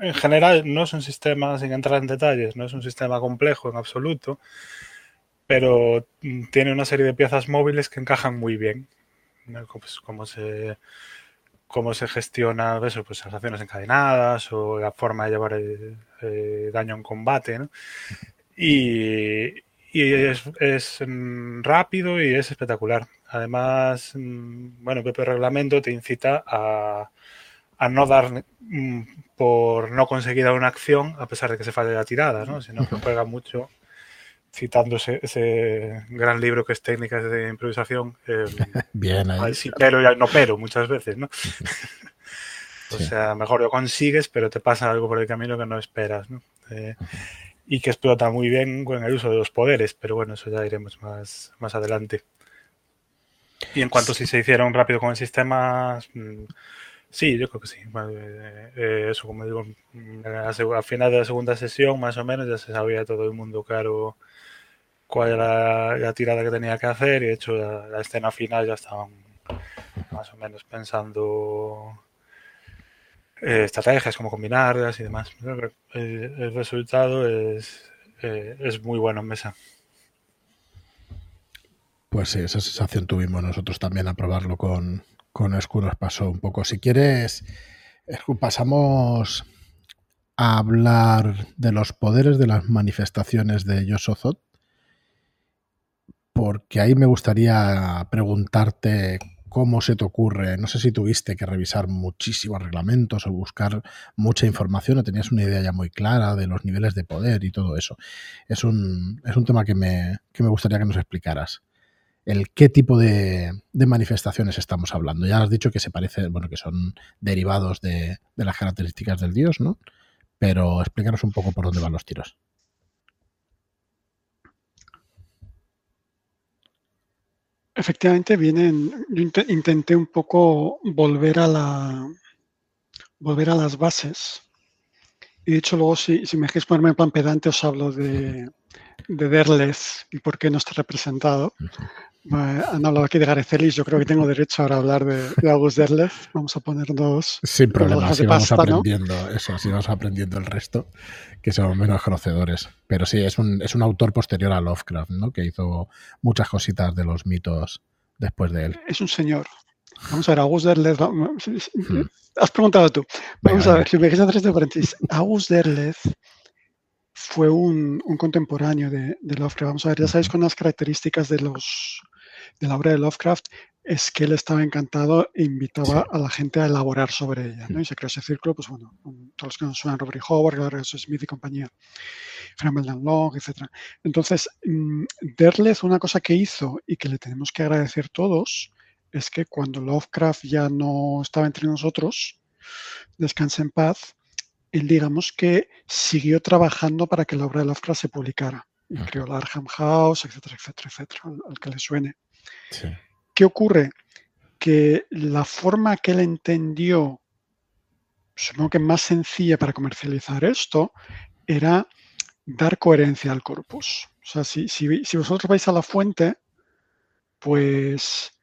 C: en general, no es un sistema, sin entrar en detalles, no es un sistema complejo en absoluto, pero tiene una serie de piezas móviles que encajan muy bien. Pues, cómo se cómo se gestiona eso, pues las acciones encadenadas o la forma de llevar el, daño en combate, ¿no? Y, y es, es, mm, rápido y es espectacular. Además, mm, bueno, el propio reglamento te incita a, a no dar mm, por no conseguida una acción a pesar de que se falle la tirada, ¿no? sino que juega mucho citando ese, gran libro que es Técnicas de Improvisación. Eh,
A: Bien, ahí.
C: Sí, pero ya no pero muchas veces, ¿no? o sea, mejor lo consigues, pero te pasa algo por el camino que no esperas, ¿no? Eh, y que explota muy bien con el uso de los poderes, pero bueno, eso ya iremos más, más adelante. Y en cuanto si se hicieron rápido con el sistema, mm, sí, yo creo que sí. Eh, eh, eso, como digo, mm, al final de la segunda sesión, más o menos, ya se sabía todo el mundo claro cuál era la tirada que tenía que hacer y de hecho la, escena final ya estaban más o menos pensando eh, estrategias, cómo combinarlas y demás. El, resultado es, es muy bueno en mesa.
A: Pues sí, esa sensación tuvimos nosotros también a probarlo con, con Escu, nos pasó un poco. Si quieres, pasamos a hablar de los poderes de las manifestaciones de Yosozot, porque ahí me gustaría preguntarte cómo se te ocurre, no sé si tuviste que revisar muchísimos reglamentos o buscar mucha información o tenías una idea ya muy clara de los niveles de poder y todo eso. Es un, es un tema que me, que me gustaría que nos explicaras el qué tipo de, manifestaciones estamos hablando. Ya has dicho que se parece, bueno, que son derivados de, las características del dios, ¿no? Pero explícanos un poco por dónde van los tiros.
B: Efectivamente, vienen. Yo intenté un poco volver a la volver a las bases. Y de hecho, luego, si, si me dejéis ponerme en plan pedante, os hablo de, de Derles y por qué no está representado han hablado aquí de Gareth Ellis, yo creo que tengo derecho ahora a hablar de, August Derleth. Vamos a poner dos.
A: Sin problema, si vamos aprendiendo eso, si vamos aprendiendo el resto, que somos menos conocedores. Pero sí, es un, es un autor posterior a Lovecraft, ¿no? Que hizo muchas cositas de los mitos después de él.
B: Es un señor. Vamos a ver, August Derleth. Hmm. Has preguntado tú. Vamos a ver, si me quieres este paréntesis. August Derleth fue un, contemporáneo de, Lovecraft. Vamos a ver, ya sabéis con las características de los de la obra de Lovecraft es que él estaba encantado e invitaba a la gente a elaborar sobre ella, ¿no? Y se creó ese círculo, pues bueno, todos los que nos suenan, Robert Howard, Smith y compañía, Frank Long, etc. Entonces, mm, Derleth, una cosa que hizo y que le tenemos que agradecer todos, es que cuando Lovecraft ya no estaba entre nosotros, descansa en paz, él digamos que siguió trabajando para que la obra de Lovecraft se publicara. Y creó la Arkham House, etcétera, etcétera, etcétera, al que le suene. ¿Qué ocurre? Que la forma que él entendió, supongo que más sencilla para comercializar esto, era dar coherencia al corpus. O sea, si, si vosotros vais a la fuente, pues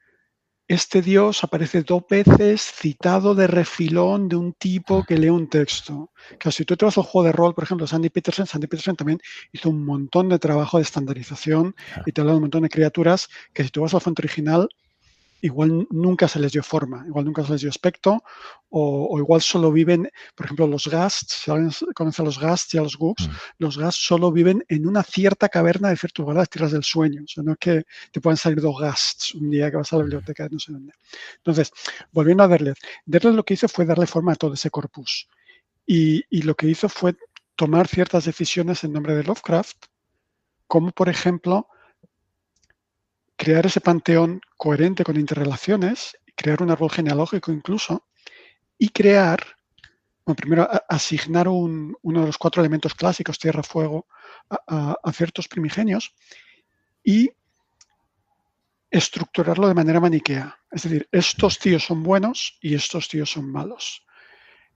B: este dios aparece dos veces citado de refilón de un tipo que lee un texto. Que si tú te vas al juego de rol, por ejemplo, Sandy Peterson, Sandy Peterson también hizo un montón de trabajo de estandarización y te habla de un montón de criaturas que si tú vas a la fuente original, igual nunca se les dio forma, igual nunca se les dio aspecto, o, igual solo viven, por ejemplo, los ghasts, si alguien conoce a los ghasts y a los gooks, mm. los ghasts solo viven en una cierta caverna de ciertos lugar, las tierras del sueño, o sea, no es que te puedan salir dos ghasts un día que vas a la biblioteca de no sé dónde. Entonces, volviendo a Derleth, Derleth lo que hizo fue darle forma a todo ese corpus, y, y lo que hizo fue tomar ciertas decisiones en nombre de Lovecraft, como por ejemplo, crear ese panteón coherente con interrelaciones, crear un árbol genealógico incluso, y crear, primero asignar uno de los cuatro elementos clásicos, tierra, fuego, a, ciertos primigenios y estructurarlo de manera maniquea. Es decir, estos tíos son buenos y estos tíos son malos.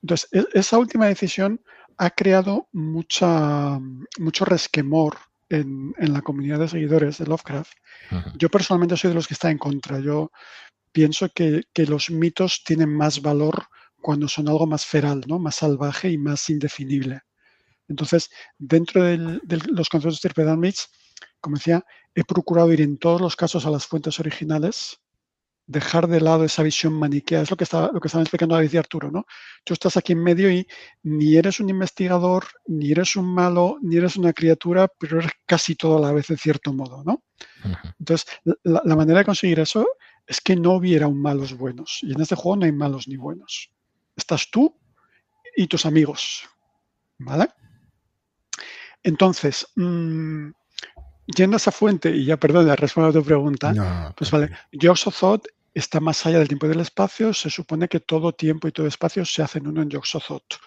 B: Entonces, e, esa última decisión ha creado mucha, mucho resquemor en, la comunidad de seguidores de Lovecraft. Yo personalmente soy de los que está en contra. Yo pienso que, los mitos tienen más valor cuando son algo más feral, ¿no? más salvaje y más indefinible. Entonces, dentro de los conceptos de Tirpedal como decía, he procurado ir en todos los casos a las fuentes originales dejar de lado esa visión maniquea. Es lo que estaba, lo que estaba explicando David y Arturo, ¿no? Tú estás aquí en medio y ni eres un investigador, ni eres un malo, ni eres una criatura, pero eres casi todo a la vez en cierto modo, ¿no? Entonces, la, manera de conseguir eso es que no hubiera un malos buenos. Y en este juego no hay malos ni buenos. Estás tú y tus amigos, ¿vale? Entonces, mmm, yendo a esa fuente, y ya perdón, la respuesta a tu pregunta, pues vale, Yoxothot está más allá del tiempo y del espacio, se supone que todo tiempo y todo espacio se hacen uno en Yoxothot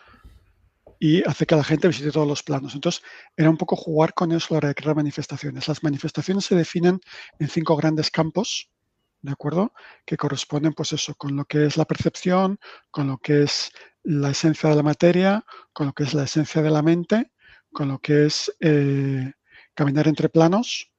B: y hace que la gente visite todos los planos. Entonces, era un poco jugar con eso a la hora de crear manifestaciones. Las manifestaciones se definen en cinco grandes campos, ¿de acuerdo? Que corresponden, pues eso, con lo que es la percepción, con lo que es la esencia de la materia, con lo que es la esencia de la mente, con lo que es eh, caminar entre planos,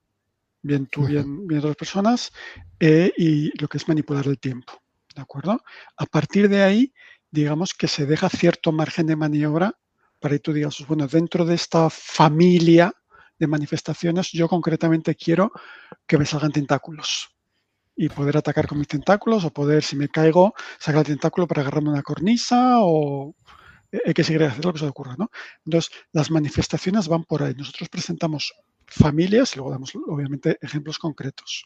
B: bien tú, bien, bien otras personas, eh, y lo que es manipular el tiempo. ¿De acuerdo? A partir de ahí, digamos que se deja cierto margen de maniobra para que tú digas, pues bueno, dentro de esta familia de manifestaciones, yo concretamente quiero que me salgan tentáculos y poder atacar con mis tentáculos o poder, si me caigo, sacar el tentáculo para agarrarme una cornisa o hay que seguir haciendo lo que se ocurra, ¿no? Entonces, las manifestaciones van por ahí. Nosotros presentamos familias y luego damos, obviamente, ejemplos concretos.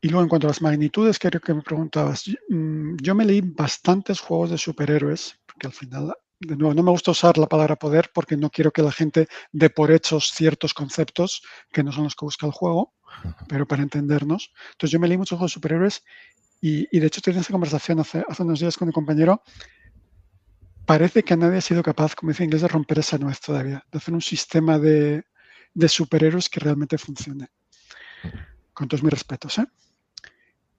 B: Y luego, en cuanto a las magnitudes, creo que me preguntabas, mm, yo me leí bastantes juegos de superhéroes, porque al final, de nuevo, no me gusta usar la palabra poder porque no quiero que la gente dé por hechos ciertos conceptos que no son los que busca el juego, pero para entendernos. Entonces, yo me leí muchos juegos de superhéroes y, de hecho, tuve esa conversación hace, hace unos días con mi compañero parece que nadie ha sido capaz, como dice inglés, de romper esa nuez todavía, de hacer un sistema de, superhéroes que realmente funcione. Con todos mis respetos. ¿eh?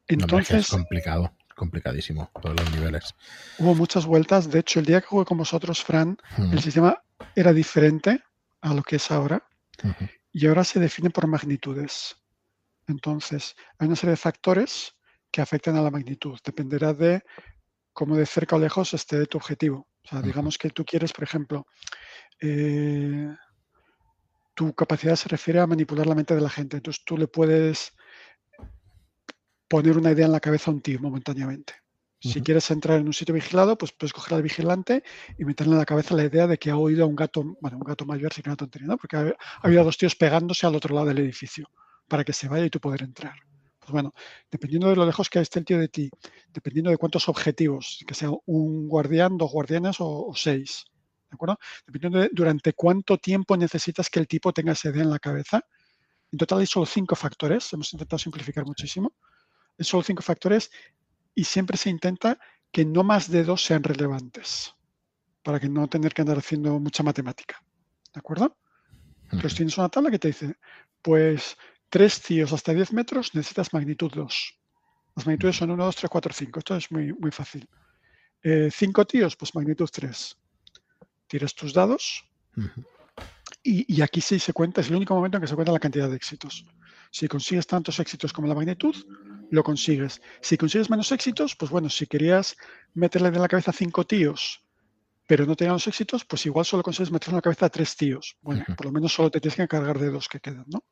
A: Entonces, es complicado, complicadísimo, todos los niveles.
B: Hubo muchas vueltas. De hecho, el día que jugué con vosotros, Fran, el sistema era diferente a lo que es ahora. Y ahora se define por magnitudes. Entonces, hay una serie de factores que afectan a la magnitud. Dependerá de cómo de cerca o lejos esté tu objetivo. O sea, digamos que tú quieres, por ejemplo, eh, tu capacidad se refiere a manipular la mente de la gente. Entonces tú le puedes poner una idea en la cabeza a un tío momentáneamente. Si quieres entrar en un sitio vigilado, pues puedes coger al vigilante y meterle en la cabeza la idea de que ha oído a un gato, bueno, un gato mayor, sin una tontería, ¿no? Porque ha, habido dos tíos pegándose al otro lado del edificio para que se vaya y tú poder entrar. Pues bueno, dependiendo de lo lejos que esté el tío de ti, dependiendo de cuántos objetivos, que sea un guardián, dos guardianes o, seis, ¿de acuerdo? Dependiendo de durante cuánto tiempo necesitas que el tipo tenga esa idea en la cabeza. En total hay solo cinco factores, hemos intentado simplificar muchísimo. Hay solo cinco factores y siempre se intenta que no más de dos sean relevantes, para que no tener que andar haciendo mucha matemática. ¿De acuerdo? Entonces tienes una tabla que te dice, pues tres tíos hasta 10 metros necesitas magnitud 2. Las magnitudes son 1, 2, 3, 4, 5. Esto es muy, muy fácil. Eh, cinco tíos, pues magnitud 3. Tienes tus dados y, y, aquí sí se cuenta, es el único momento en que se cuenta la cantidad de éxitos. Si consigues tantos éxitos como la magnitud, lo consigues. Si consigues menos éxitos, pues bueno, si querías meterle en la cabeza cinco tíos, pero no tenían los éxitos, pues igual solo consigues meterle en la cabeza a tres tíos. Bueno, por lo menos solo te tienes que encargar de dos que quedan, ¿no?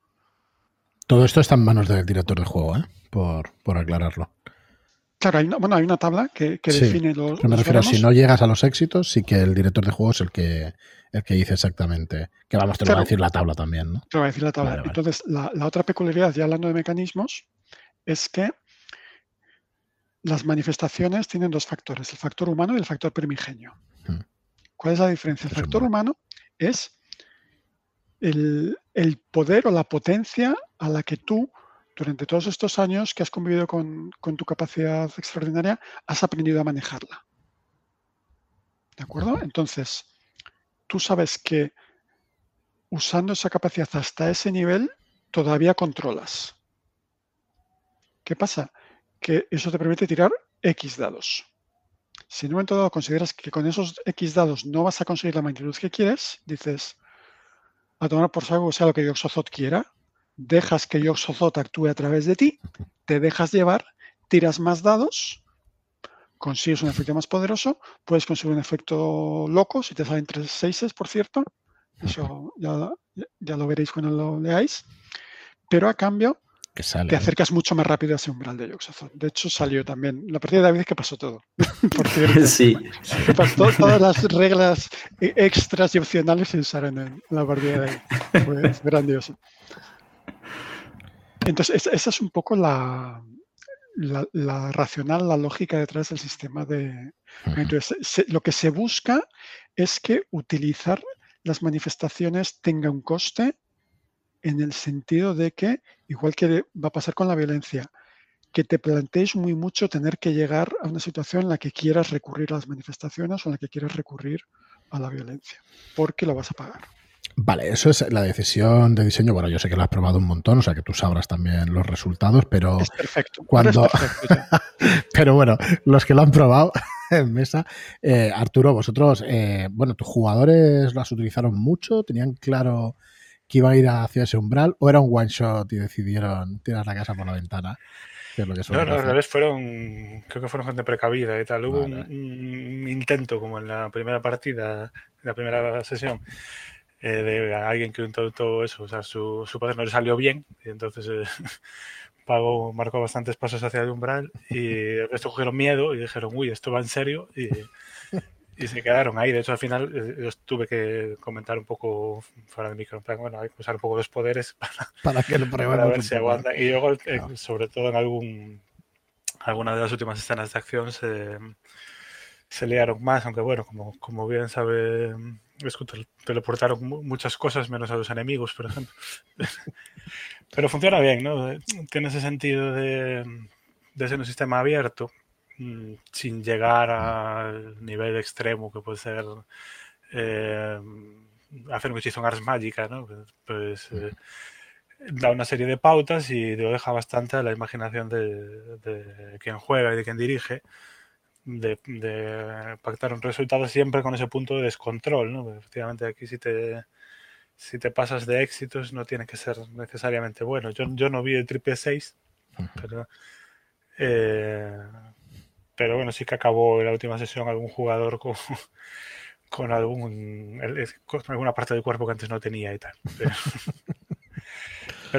A: Todo esto está en manos del director del juego, ¿eh? por, por aclararlo.
B: Claro, hay una, bueno, hay una tabla que, define los.
A: me refiero, si no llegas a los éxitos, sí que el director de juego es el que, el que dice exactamente. Que vamos, te lo va a decir la tabla también, ¿no?
B: Te lo va a decir la tabla. Entonces, la, la, otra peculiaridad, ya hablando de mecanismos, es que las manifestaciones tienen dos factores, el factor humano y el factor primigenio. Hmm. ¿Cuál es la diferencia? El factor humano es el, poder o la potencia a la que tú, durante todos estos años que has convivido con, tu capacidad extraordinaria, has aprendido a manejarla. ¿De acuerdo? Entonces, tú sabes que usando esa capacidad hasta ese nivel, todavía controlas. ¿Qué pasa? Que eso te permite tirar X dados. Si en un momento dado consideras que con esos X dados no vas a conseguir la magnitud que quieres, dices, a tomar por saco sea lo que Yoxozoth quiera, dejas que Yoxozoth actúe a través de ti, te dejas llevar, tiras más dados, consigues un efecto más poderoso, puedes conseguir un efecto loco, si te salen tres seises, por cierto, eso ya, ya lo veréis cuando lo leáis, pero a cambio te acercas mucho más rápido a ese umbral de Yoxozoth. De hecho, salió también. La partida de David es que pasó todo. Por cierto.
D: Sí.
B: Pasó, todas las reglas extras y opcionales se usaron en la partida de David. Fue grandioso. Entonces, esa es un poco la, la, racional, la lógica detrás del sistema de. Entonces, lo que se busca es que utilizar las manifestaciones tenga un coste en el sentido de que, igual que va a pasar con la violencia, que te plantees muy mucho tener que llegar a una situación en la que quieras recurrir a las manifestaciones o en la que quieras recurrir a la violencia, porque lo vas a pagar.
A: Vale, eso es la decisión de diseño. Bueno, yo sé que lo has probado un montón, o sea que tú sabrás también los resultados, pero.
B: Es perfecto.
A: Cuando... pero bueno, los que lo han probado en mesa. Eh, Arturo, vosotros, eh, bueno, tus jugadores las utilizaron mucho, tenían claro que iba a ir hacia ese umbral o era un one shot y decidieron tirar la casa por la ventana?
C: no, no, al revés, fueron, creo que fueron gente precavida y tal. Hubo un, intento, como en la primera partida, en la primera sesión, eh, de alguien que intentó eso, o sea, su, su poder no le salió bien y entonces eh, pagó, marcó bastantes pasos hacia el umbral y el resto cogieron miedo y dijeron, uy, esto va en serio y y se quedaron ahí. De hecho, al final eh, tuve que comentar un poco fuera de micro. Bueno, hay que usar un poco los poderes
A: para, que lo
C: para ver si. Y luego, eh, sobre todo en algún alguna de las últimas escenas de acción, se, se liaron más. Aunque bueno, como, como bien sabe, teleportaron muchas cosas menos a los enemigos, por ejemplo. Pero funciona bien, ¿no? Tiene ese sentido de, de ser un sistema abierto Mm, sin llegar al nivel extremo que puede ser eh, hacer un hechizo en Ars Mágica, ¿no? Pues, eh, da una serie de pautas y lo deja bastante a la imaginación de, quien juega y de quien dirige de, pactar un resultado siempre con ese punto de descontrol, ¿no? efectivamente aquí si te si te pasas de éxitos no tiene que ser necesariamente bueno. Yo, yo no vi el triple 6, pero, eh, pero bueno, sí que acabó en la última sesión algún jugador con, con, algún, con alguna parte del cuerpo que antes no tenía y tal. Pero,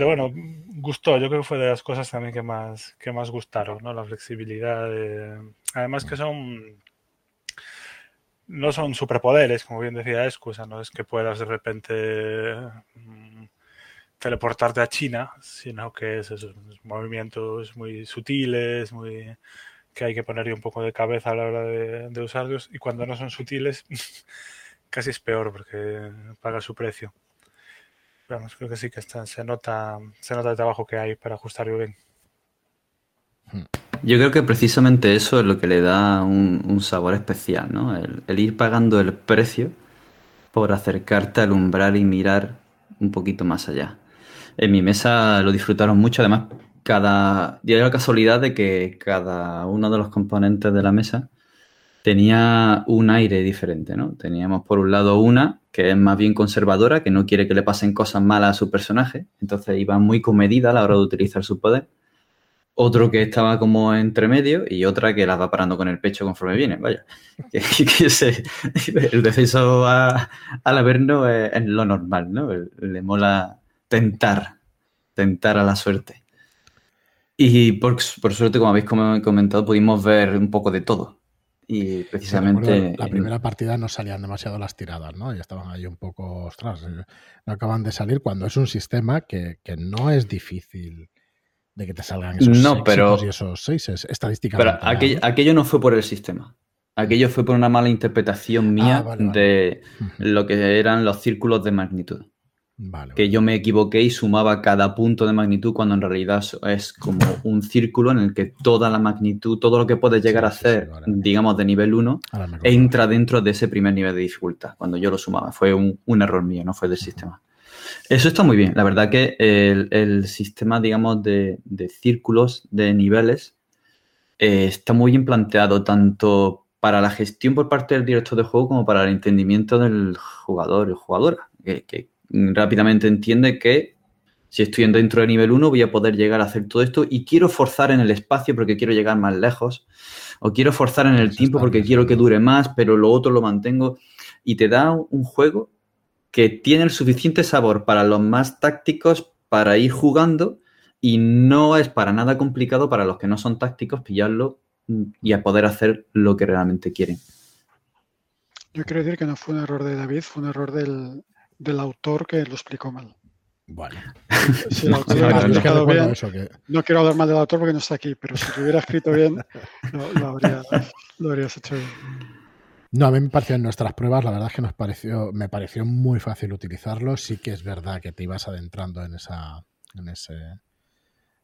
C: bueno, gustó. Yo creo que fue de las cosas también que más, que más gustaron, ¿no? La flexibilidad. Además que son no son superpoderes, como bien decía Excusa, no es que puedas de repente mm, teleportarte a China, sino que es esos movimientos muy sutiles, muy que hay que ponerle un poco de cabeza a la hora de, usarlos y cuando no son sutiles casi es peor porque paga su precio. Vamos, creo que sí que está, se nota se nota el trabajo que hay para ajustarlo bien.
D: Yo creo que precisamente eso es lo que le da un, sabor especial, ¿no? El, ir pagando el precio por acercarte al umbral y mirar un poquito más allá. En mi mesa lo disfrutaron mucho, además, cada. Dio la casualidad de que cada uno de los componentes de la mesa tenía un aire diferente, ¿no? Teníamos por un lado una que es más bien conservadora, que no quiere que le pasen cosas malas a su personaje, entonces iba muy comedida a la hora de utilizar su poder otro que estaba como entre medio y otra que la va parando con el pecho conforme viene, vaya. el descenso a, al averno es, lo normal, ¿no? Le mola tentar, tentar a la suerte. Y por, suerte, como habéis comentado, pudimos ver un poco de todo. Y precisamente.
A: la primera partida no salían demasiado las tiradas, ¿no? Ya estaban ahí un poco, ostras, eh, no acaban de salir cuando es un sistema que, que no es difícil de que te salgan esos
D: no, pero,
A: y esos seis estadísticamente.
D: Pero aquello, aquello, no fue por el sistema. Aquello fue por una mala interpretación mía ah, de lo que eran los círculos de magnitud. Que yo me equivoqué y sumaba cada punto de magnitud cuando en realidad es como un círculo en el que toda la magnitud, todo lo que puedes llegar a hacer, digamos, de nivel 1, entra dentro de ese primer nivel de dificultad. Cuando yo lo sumaba, fue un, un error mío, no fue del sistema. Eso está muy bien. La verdad que el, sistema, digamos, de, círculos, de niveles, eh, está muy bien planteado tanto para la gestión por parte del director de juego como para el entendimiento del jugador o jugadora, que, rápidamente entiende que si estoy dentro de nivel 1 voy a poder llegar a hacer todo esto y quiero forzar en el espacio porque quiero llegar más lejos o quiero forzar en el tiempo porque quiero que dure más, pero lo otro lo mantengo y te da un juego que tiene el suficiente sabor para los más tácticos para ir jugando y no es para nada complicado para los que no son tácticos pillarlo y a poder hacer lo que realmente quieren.
B: Yo quiero decir que no fue un error de David, fue un error del, autor que lo explicó mal.
A: Bueno.
B: Si el autor lo ha explicado bien, no quiero hablar mal del autor porque no está aquí, pero si lo hubiera escrito bien, lo, lo habrías hecho bien.
A: No, a mí me pareció en nuestras pruebas, la verdad es que nos pareció, me pareció muy fácil utilizarlo. Sí que es verdad que te ibas adentrando en esa, en ese,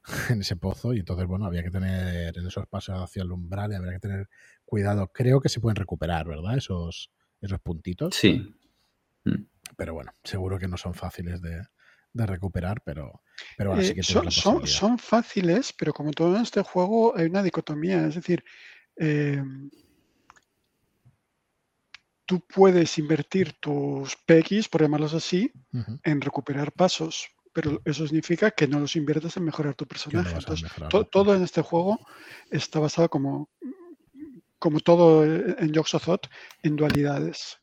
A: en ese pozo y entonces bueno había que tener en esos pasos hacia el umbral y habría que tener cuidado. Creo que se pueden recuperar, ¿verdad? Esos, esos puntitos.
D: Sí.
A: Mm. Pero bueno, seguro que no son fáciles de, recuperar, pero, pero bueno, sí que
B: eh, son, son, son, fáciles, pero como todo en este juego hay una dicotomía, es decir, eh, tú puedes invertir tus PX, por llamarlos así, en recuperar pasos, pero eso significa que no los inviertes en mejorar tu personaje. Entonces, todo en este juego está basado como, como todo en Yoxothot en dualidades.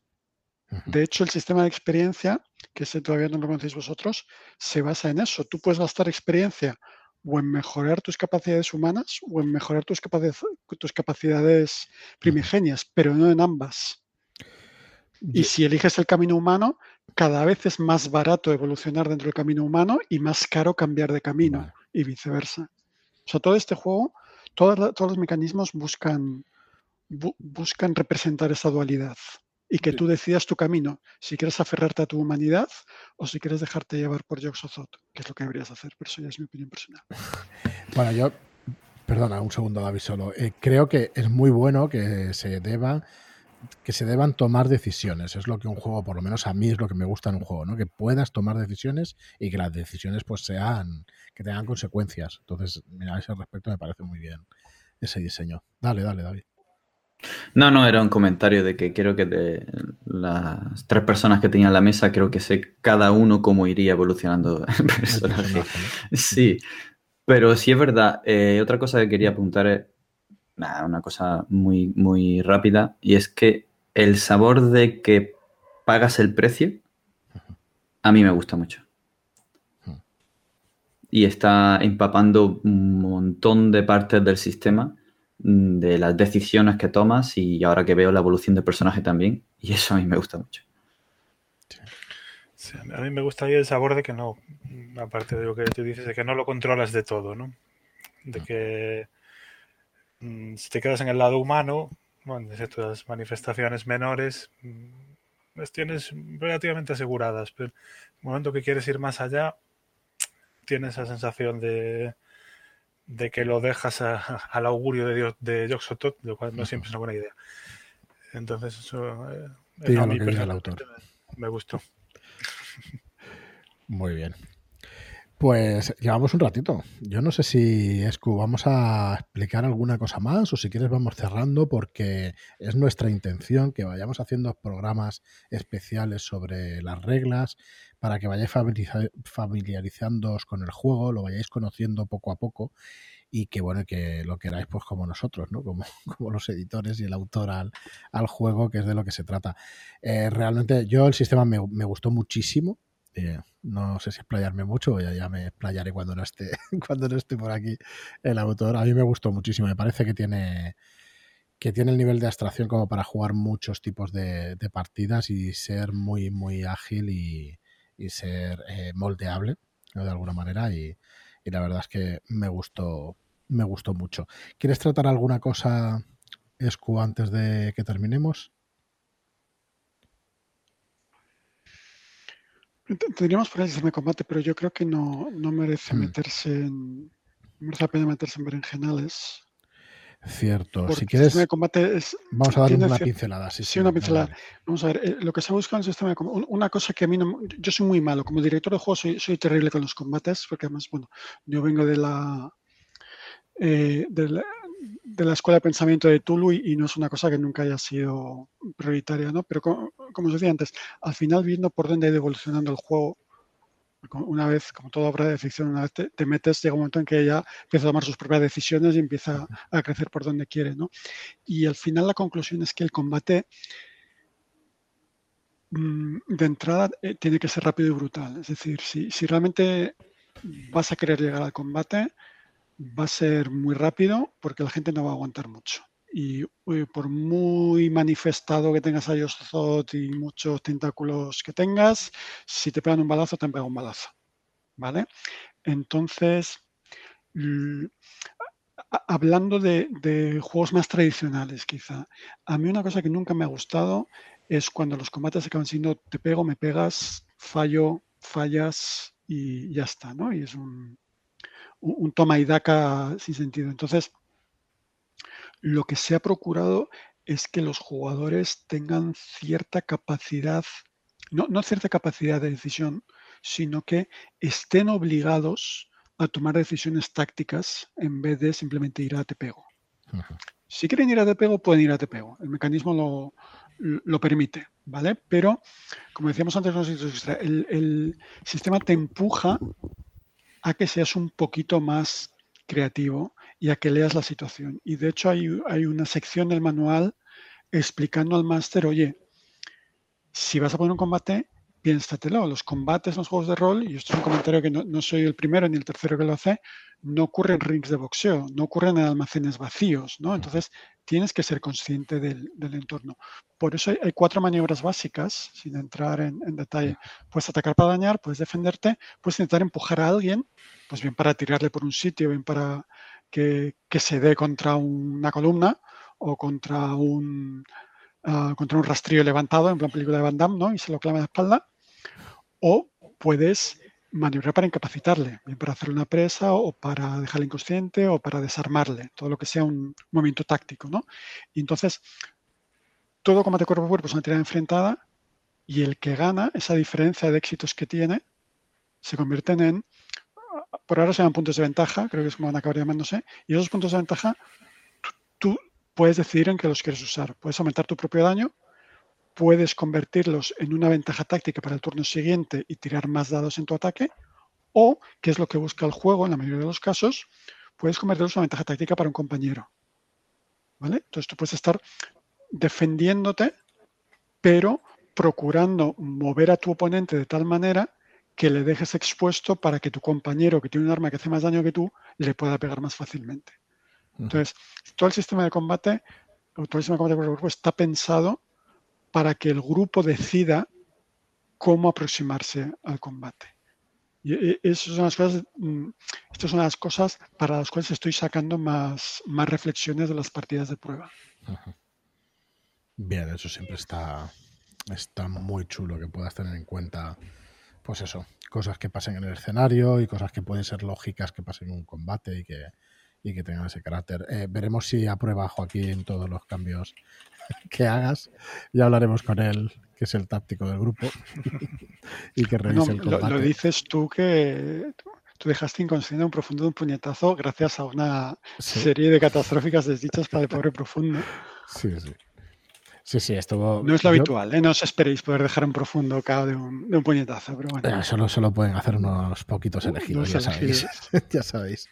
B: De hecho, el sistema de experiencia, que ese todavía no lo conocéis vosotros, se basa en eso. Tú puedes gastar experiencia o en mejorar tus capacidades humanas o en mejorar tus, tus capacidades primigenias, pero no en ambas. Y si eliges el camino humano, cada vez es más barato evolucionar dentro del camino humano y más caro cambiar de camino y viceversa. O sea, todo este juego, todos, los mecanismos buscan, buscan representar esa dualidad y que tú decidas tu camino, si quieres aferrarte a tu humanidad o si quieres dejarte llevar por Yoxothot, que es lo que deberías hacer, pero eso ya es mi opinión personal.
A: Bueno, yo, perdona, un segundo David solo, eh, creo que es muy bueno que se deba que se deban tomar decisiones. Es lo que un juego, por lo menos a mí es lo que me gusta en un juego, ¿no? Que puedas tomar decisiones y que las decisiones pues sean, que tengan consecuencias. Entonces, mira, a ese respecto me parece muy bien ese diseño. Dale, dale, David.
D: No, no, era un comentario de que quiero que de las tres personas que tenían la mesa, creo que sé cada uno cómo iría evolucionando el personaje. Sí, pero sí es verdad. Eh, otra cosa que quería apuntar es una cosa muy, muy rápida y es que el sabor de que pagas el precio a mí me gusta mucho. Y está empapando un montón de partes del sistema de las decisiones que tomas y ahora que veo la evolución del personaje también, y eso a mí me gusta mucho.
C: a mí me gustaría el sabor de que no, aparte de lo que tú dices, de que no lo controlas de todo, ¿no? De que mm, si te quedas en el lado humano, bueno, ciertas manifestaciones menores, mm, las tienes relativamente aseguradas, pero en el momento que quieres ir más allá, tienes esa sensación de, de que lo dejas al augurio de, Dios, de Yoxotot, lo cual no siempre es una buena idea. Entonces, eso eh,
A: a mí el autor.
C: Me, gustó.
A: Muy bien. Pues llevamos un ratito. Yo no sé si, Escu, vamos a explicar alguna cosa más o si quieres vamos cerrando porque es nuestra intención que vayamos haciendo programas especiales sobre las reglas para que vayáis familiarizándoos con el juego, lo vayáis conociendo poco a poco y que bueno, que lo queráis pues como nosotros, ¿no? Como, como los editores y el autor al, juego, que es de lo que se trata. Eh, realmente yo el sistema me, gustó muchísimo. Eh, no sé si explayarme mucho, ya, ya me explayaré cuando no esté, cuando no esté por aquí el autor. A mí me gustó muchísimo, me parece que tiene que tiene el nivel de abstracción como para jugar muchos tipos de, de partidas y ser muy, muy ágil y, y ser eh, moldeable de alguna manera y, la verdad es que me gustó me gustó mucho. ¿Quieres tratar alguna cosa, Escu, antes de que terminemos?
B: Tendríamos por ahí sistema de combate, pero yo creo que no, merece mm. meterse en. No merece la pena meterse en berenjenales.
A: Cierto. si quieres, vamos a darle una pincelada.
B: Sí, una pincelada. Vamos a ver, eh, lo que se busca en el sistema de combate. Una cosa que a mí no. Yo soy muy malo. Como director de juego soy, soy terrible con los combates, porque además, bueno, yo vengo de la. Eh, de la, escuela de pensamiento de Tulu y, no es una cosa que nunca haya sido prioritaria, ¿no? Pero como, como os decía antes, al final viendo por dónde ha ido evolucionando el juego, una vez, como toda obra de ficción, una vez te, metes, llega un momento en que ella empieza a tomar sus propias decisiones y empieza a crecer por donde quiere, ¿no? Y al final la conclusión es que el combate mm, de entrada eh, tiene que ser rápido y brutal. Es decir, si, si realmente vas a querer llegar al combate, va a ser muy rápido porque la gente no va a aguantar mucho y por muy manifestado que tengas a Yosot y muchos tentáculos que tengas, si te pegan un balazo, te han pegado un balazo. ¿Vale? Entonces, hablando de, juegos más tradicionales, quizá, a mí una cosa que nunca me ha gustado es cuando los combates acaban siendo te pego, me pegas, fallo, fallas y ya está, ¿no? Y es un, un toma y daca sin sentido. Entonces, lo que se ha procurado es que los jugadores tengan cierta capacidad, no, cierta capacidad de decisión, sino que estén obligados a tomar decisiones tácticas en vez de simplemente ir a te pego. Si quieren ir a te pego, pueden ir a te pego. El mecanismo lo, lo permite, ¿vale? Pero, como decíamos antes, el, el sistema te empuja a que seas un poquito más creativo y a que leas la situación. Y de hecho hay, hay una sección del manual explicando al máster, oye, si vas a poner un combate, piénsatelo. Los combates en los juegos de rol, y esto es un comentario que no, soy el primero ni el tercero que lo hace, no ocurren en rings de boxeo, no ocurren en almacenes vacíos, ¿no? Entonces tienes que ser consciente del, entorno. Por eso hay, cuatro maniobras básicas, sin entrar en, en, detalle. Puedes atacar para dañar, puedes defenderte, puedes intentar empujar a alguien, pues bien para tirarle por un sitio, bien para que, se dé contra una columna o contra un, ah, contra un rastrillo levantado, en plan película de Van Damme, ¿no? Y se lo clava en la espalda. O puedes maniobrar para incapacitarle, bien para hacerle una presa o para dejarle inconsciente o para desarmarle, todo lo que sea un movimiento táctico, ¿no? Y entonces, todo combate cuerpo a cuerpo es una tirada enfrentada y el que gana, esa diferencia de éxitos que tiene, se convierten en por ahora se llaman puntos de ventaja, creo que es como van a acabar llamándose, y esos puntos de ventaja tú puedes decidir en qué los quieres usar. Puedes aumentar tu propio daño, puedes convertirlos en una ventaja táctica para el turno siguiente y tirar más dados en tu ataque, o, que es lo que busca el juego en la mayoría de los casos, puedes convertirlos en una ventaja táctica para un compañero. ¿Vale? Entonces tú puedes estar defendiéndote, pero procurando mover a tu oponente de tal manera que le dejes expuesto para que tu compañero que tiene un arma que hace más daño que tú le pueda pegar más fácilmente. Entonces, todo el sistema de combate, todo el sistema de combate por grupo está pensado para que el grupo decida cómo aproximarse al combate. Y esas son las cosas, mm, estas son las cosas para las cuales estoy sacando más, más reflexiones de las partidas de prueba.
A: Bien, eso siempre está, está muy chulo que puedas tener en cuenta pues eso, cosas que pasen en el escenario y cosas que pueden ser lógicas que pasen en un combate y que, y que tengan ese carácter. Eh, veremos si aprueba Joaquín todos los cambios que hagas. Ya hablaremos con él, que es el táctico del grupo, y que revise el combate.
B: Lo, dices tú que tú dejaste inconsciente un profundo de un puñetazo gracias a una serie de catastróficas desdichas para el pobre profundo.
A: Sí, sí. Sí, sí, estuvo.
B: No es lo habitual, ¿eh? no os esperéis poder dejar en profundo cao de un, de un puñetazo, pero bueno.
A: Eh, solo, solo pueden hacer unos poquitos elegidos, ya sabéis. ya sabéis.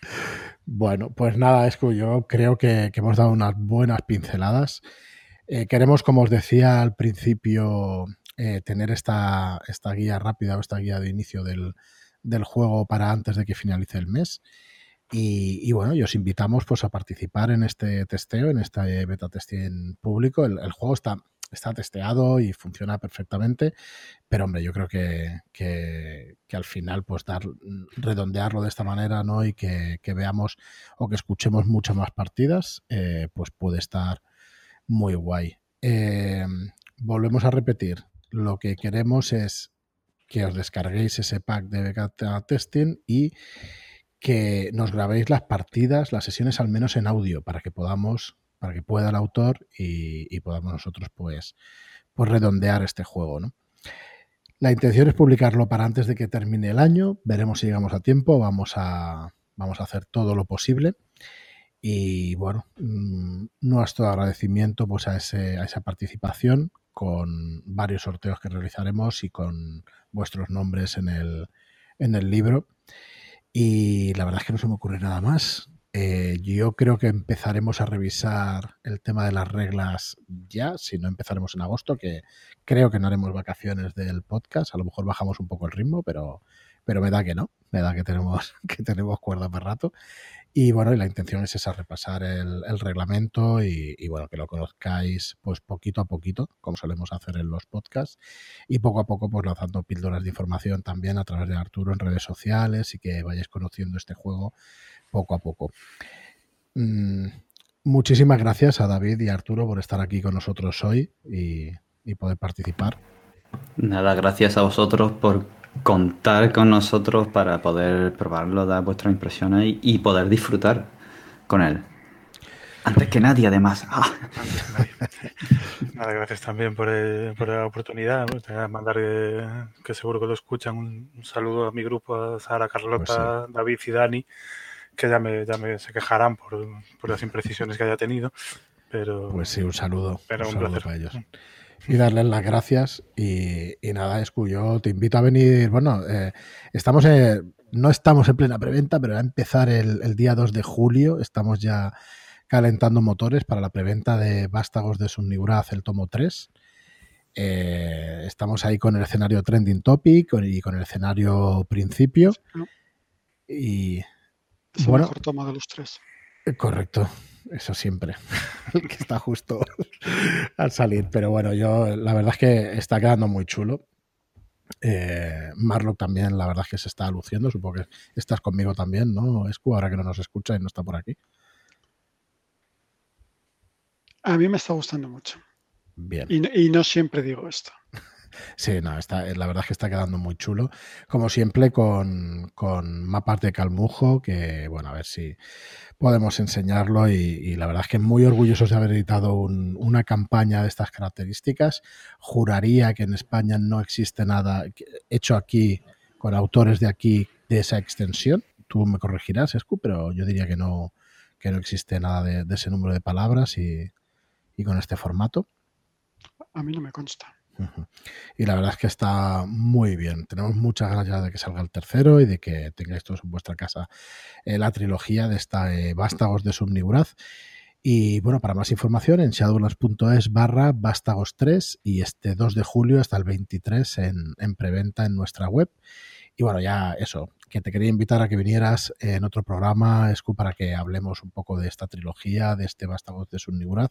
A: Bueno, pues nada, Escu, yo creo que, hemos dado unas buenas pinceladas. Eh, queremos, como os decía al principio, tener esta, esta guía rápida o esta guía de inicio del, del juego para antes de que finalice el mes. Y, bueno, y os invitamos pues a participar en este testeo, en este beta testing público. El, juego está, está testeado y funciona perfectamente, pero hombre, yo creo que, que, al final pues dar redondearlo de esta manera ¿no? y que, veamos o que escuchemos muchas más partidas, eh, pues puede estar muy guay. Eh, volvemos a repetir, lo que queremos es que os descarguéis ese pack de beta testing y que nos grabéis las partidas, las sesiones al menos en audio, para que podamos, para que pueda el autor y, podamos nosotros pues, pues redondear este juego, ¿no? La intención es publicarlo para antes de que termine el año. Veremos si llegamos a tiempo. Vamos a, vamos a hacer todo lo posible. Y bueno, mm, nuestro agradecimiento pues, a, ese, a esa participación con varios sorteos que realizaremos y con vuestros nombres en el, en el libro. Y la verdad es que no se me ocurre nada más. Eh, yo creo que empezaremos a revisar el tema de las reglas ya, si no empezaremos en agosto, que creo que no haremos vacaciones del podcast, a lo mejor bajamos un poco el ritmo, pero, pero me da que no, me da que tenemos, que tenemos cuerda para rato. Y bueno, y la intención es esa, repasar el, reglamento y, bueno, que lo conozcáis pues poquito a poquito, como solemos hacer en los podcasts, y poco a poco pues lanzando píldoras de información también a través de Arturo en redes sociales y que vayáis conociendo este juego poco a poco. Mm, muchísimas gracias a David y Arturo por estar aquí con nosotros hoy y poder participar.
D: Nada, gracias a vosotros por contar con nosotros para poder probarlo, dar vuestras impresiones y, poder disfrutar con él. Antes que nadie, además. Ah.
C: Nada, gracias también por, eh, la oportunidad. mandar que, seguro que lo escuchan. Un, saludo a mi grupo, a Sara, Carlota, pues David y Dani, que ya me, ya me se quejarán por, las imprecisiones que haya tenido. Pero,
A: pues sí, un saludo. un, saludo para ellos y darles las gracias. Y, nada, Escu, yo te invito a venir. Bueno, eh, estamos no estamos en plena preventa, pero va a empezar el, día 2 de julio. Estamos ya calentando motores para la preventa de Vástagos de Sunniguraz, el tomo 3. Eh, estamos ahí con el escenario Trending Topic y con el escenario Principio. Y.
B: Es bueno, mejor toma de los tres.
A: Correcto eso siempre, que está justo al salir. Pero bueno, yo la verdad es que está quedando muy chulo. Eh, Marlock también, la verdad es que se está luciendo. Supongo que estás conmigo también, ¿no, Escu? Ahora que no nos escucha y no está por aquí.
B: A mí me está gustando mucho.
A: Bien.
B: Y, no siempre digo esto.
A: Sí, no, está, la verdad es que está quedando muy chulo. Como siempre, con, con mapas de Calmujo, que bueno, a ver si podemos enseñarlo y, la verdad es que muy orgullosos de haber editado una campaña de estas características. Juraría que en España no existe nada hecho aquí con autores de aquí de esa extensión. Tú me corregirás, Escu, pero yo diría que no, que no existe nada de, ese número de palabras y, y con este formato.
B: A mí no me consta.
A: Y la verdad es que está muy bien. Tenemos muchas ganas ya de que salga el tercero y de que tengáis todos en vuestra casa eh, la trilogía de esta eh, Vástagos de Subniguraz. Y bueno, para más información en shadowlands.es barra vástagos 3 y este 2 de julio hasta el 23 en, en preventa en nuestra web. Y bueno, ya eso, que te quería invitar a que vinieras en otro programa, Escu, para que hablemos un poco de esta trilogía, de este Vástagos de Subniguraz,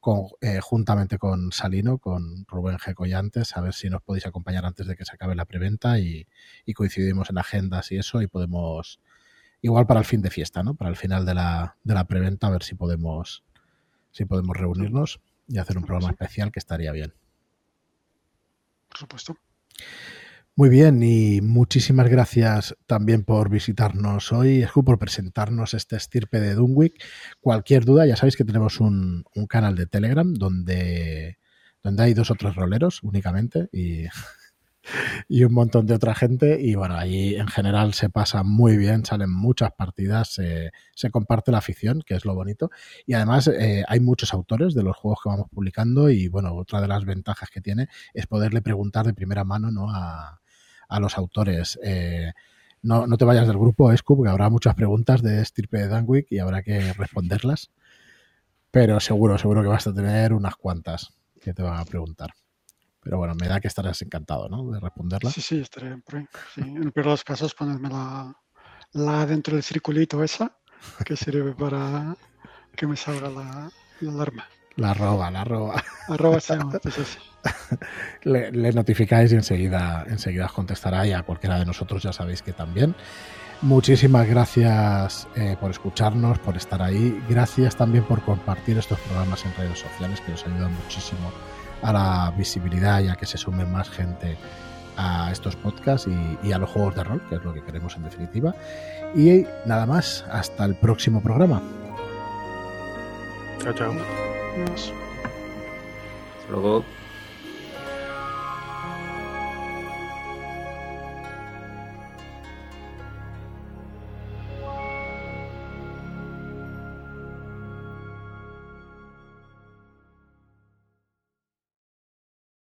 A: con, eh, juntamente con Salino, con Rubén G. Collantes, a ver si nos podéis acompañar antes de que se acabe la preventa y, y coincidimos en agendas y eso, y podemos, igual para el fin de fiesta, ¿no? Para el final de la, de la preventa, a ver si podemos, si podemos reunirnos y hacer un programa especial que estaría bien.
B: Por supuesto.
A: Muy bien, y muchísimas gracias también por visitarnos hoy, Escu, por presentarnos este estirpe de Dunwick. Cualquier duda, ya sabéis que tenemos un, canal de Telegram donde, donde hay dos o tres roleros únicamente y, y un montón de otra gente. Y bueno, allí en general se pasa muy bien, salen muchas partidas, se, se comparte la afición, que es lo bonito. Y además eh, hay muchos autores de los juegos que vamos publicando y bueno, otra de las ventajas que tiene es poderle preguntar de primera mano ¿no? a, a los autores. Eh, no, no, te vayas del grupo, Escu, porque habrá muchas preguntas de Estirpe de Danwick y habrá que responderlas. Pero seguro, seguro que vas a tener unas cuantas que te van a preguntar. Pero bueno, me da que estarás encantado, ¿no? De responderlas.
B: Sí, sí, estaré por ahí. Sí. En el peor de los casos, ponedme la, la dentro del circulito esa, que sirve para que me salga la alarma.
A: La arroba, la arroba.
B: Arroba
A: le, le, notificáis y enseguida, enseguida os contestará y a cualquiera de nosotros ya sabéis que también. Muchísimas gracias eh, por escucharnos, por estar ahí. Gracias también por compartir estos programas en redes sociales que nos ayudan muchísimo a la visibilidad y a que se sume más gente a estos podcasts y, y, a los juegos de rol, que es lo que queremos en definitiva. Y nada más, hasta el próximo programa.
C: Chao, chao.
D: Hasta luego.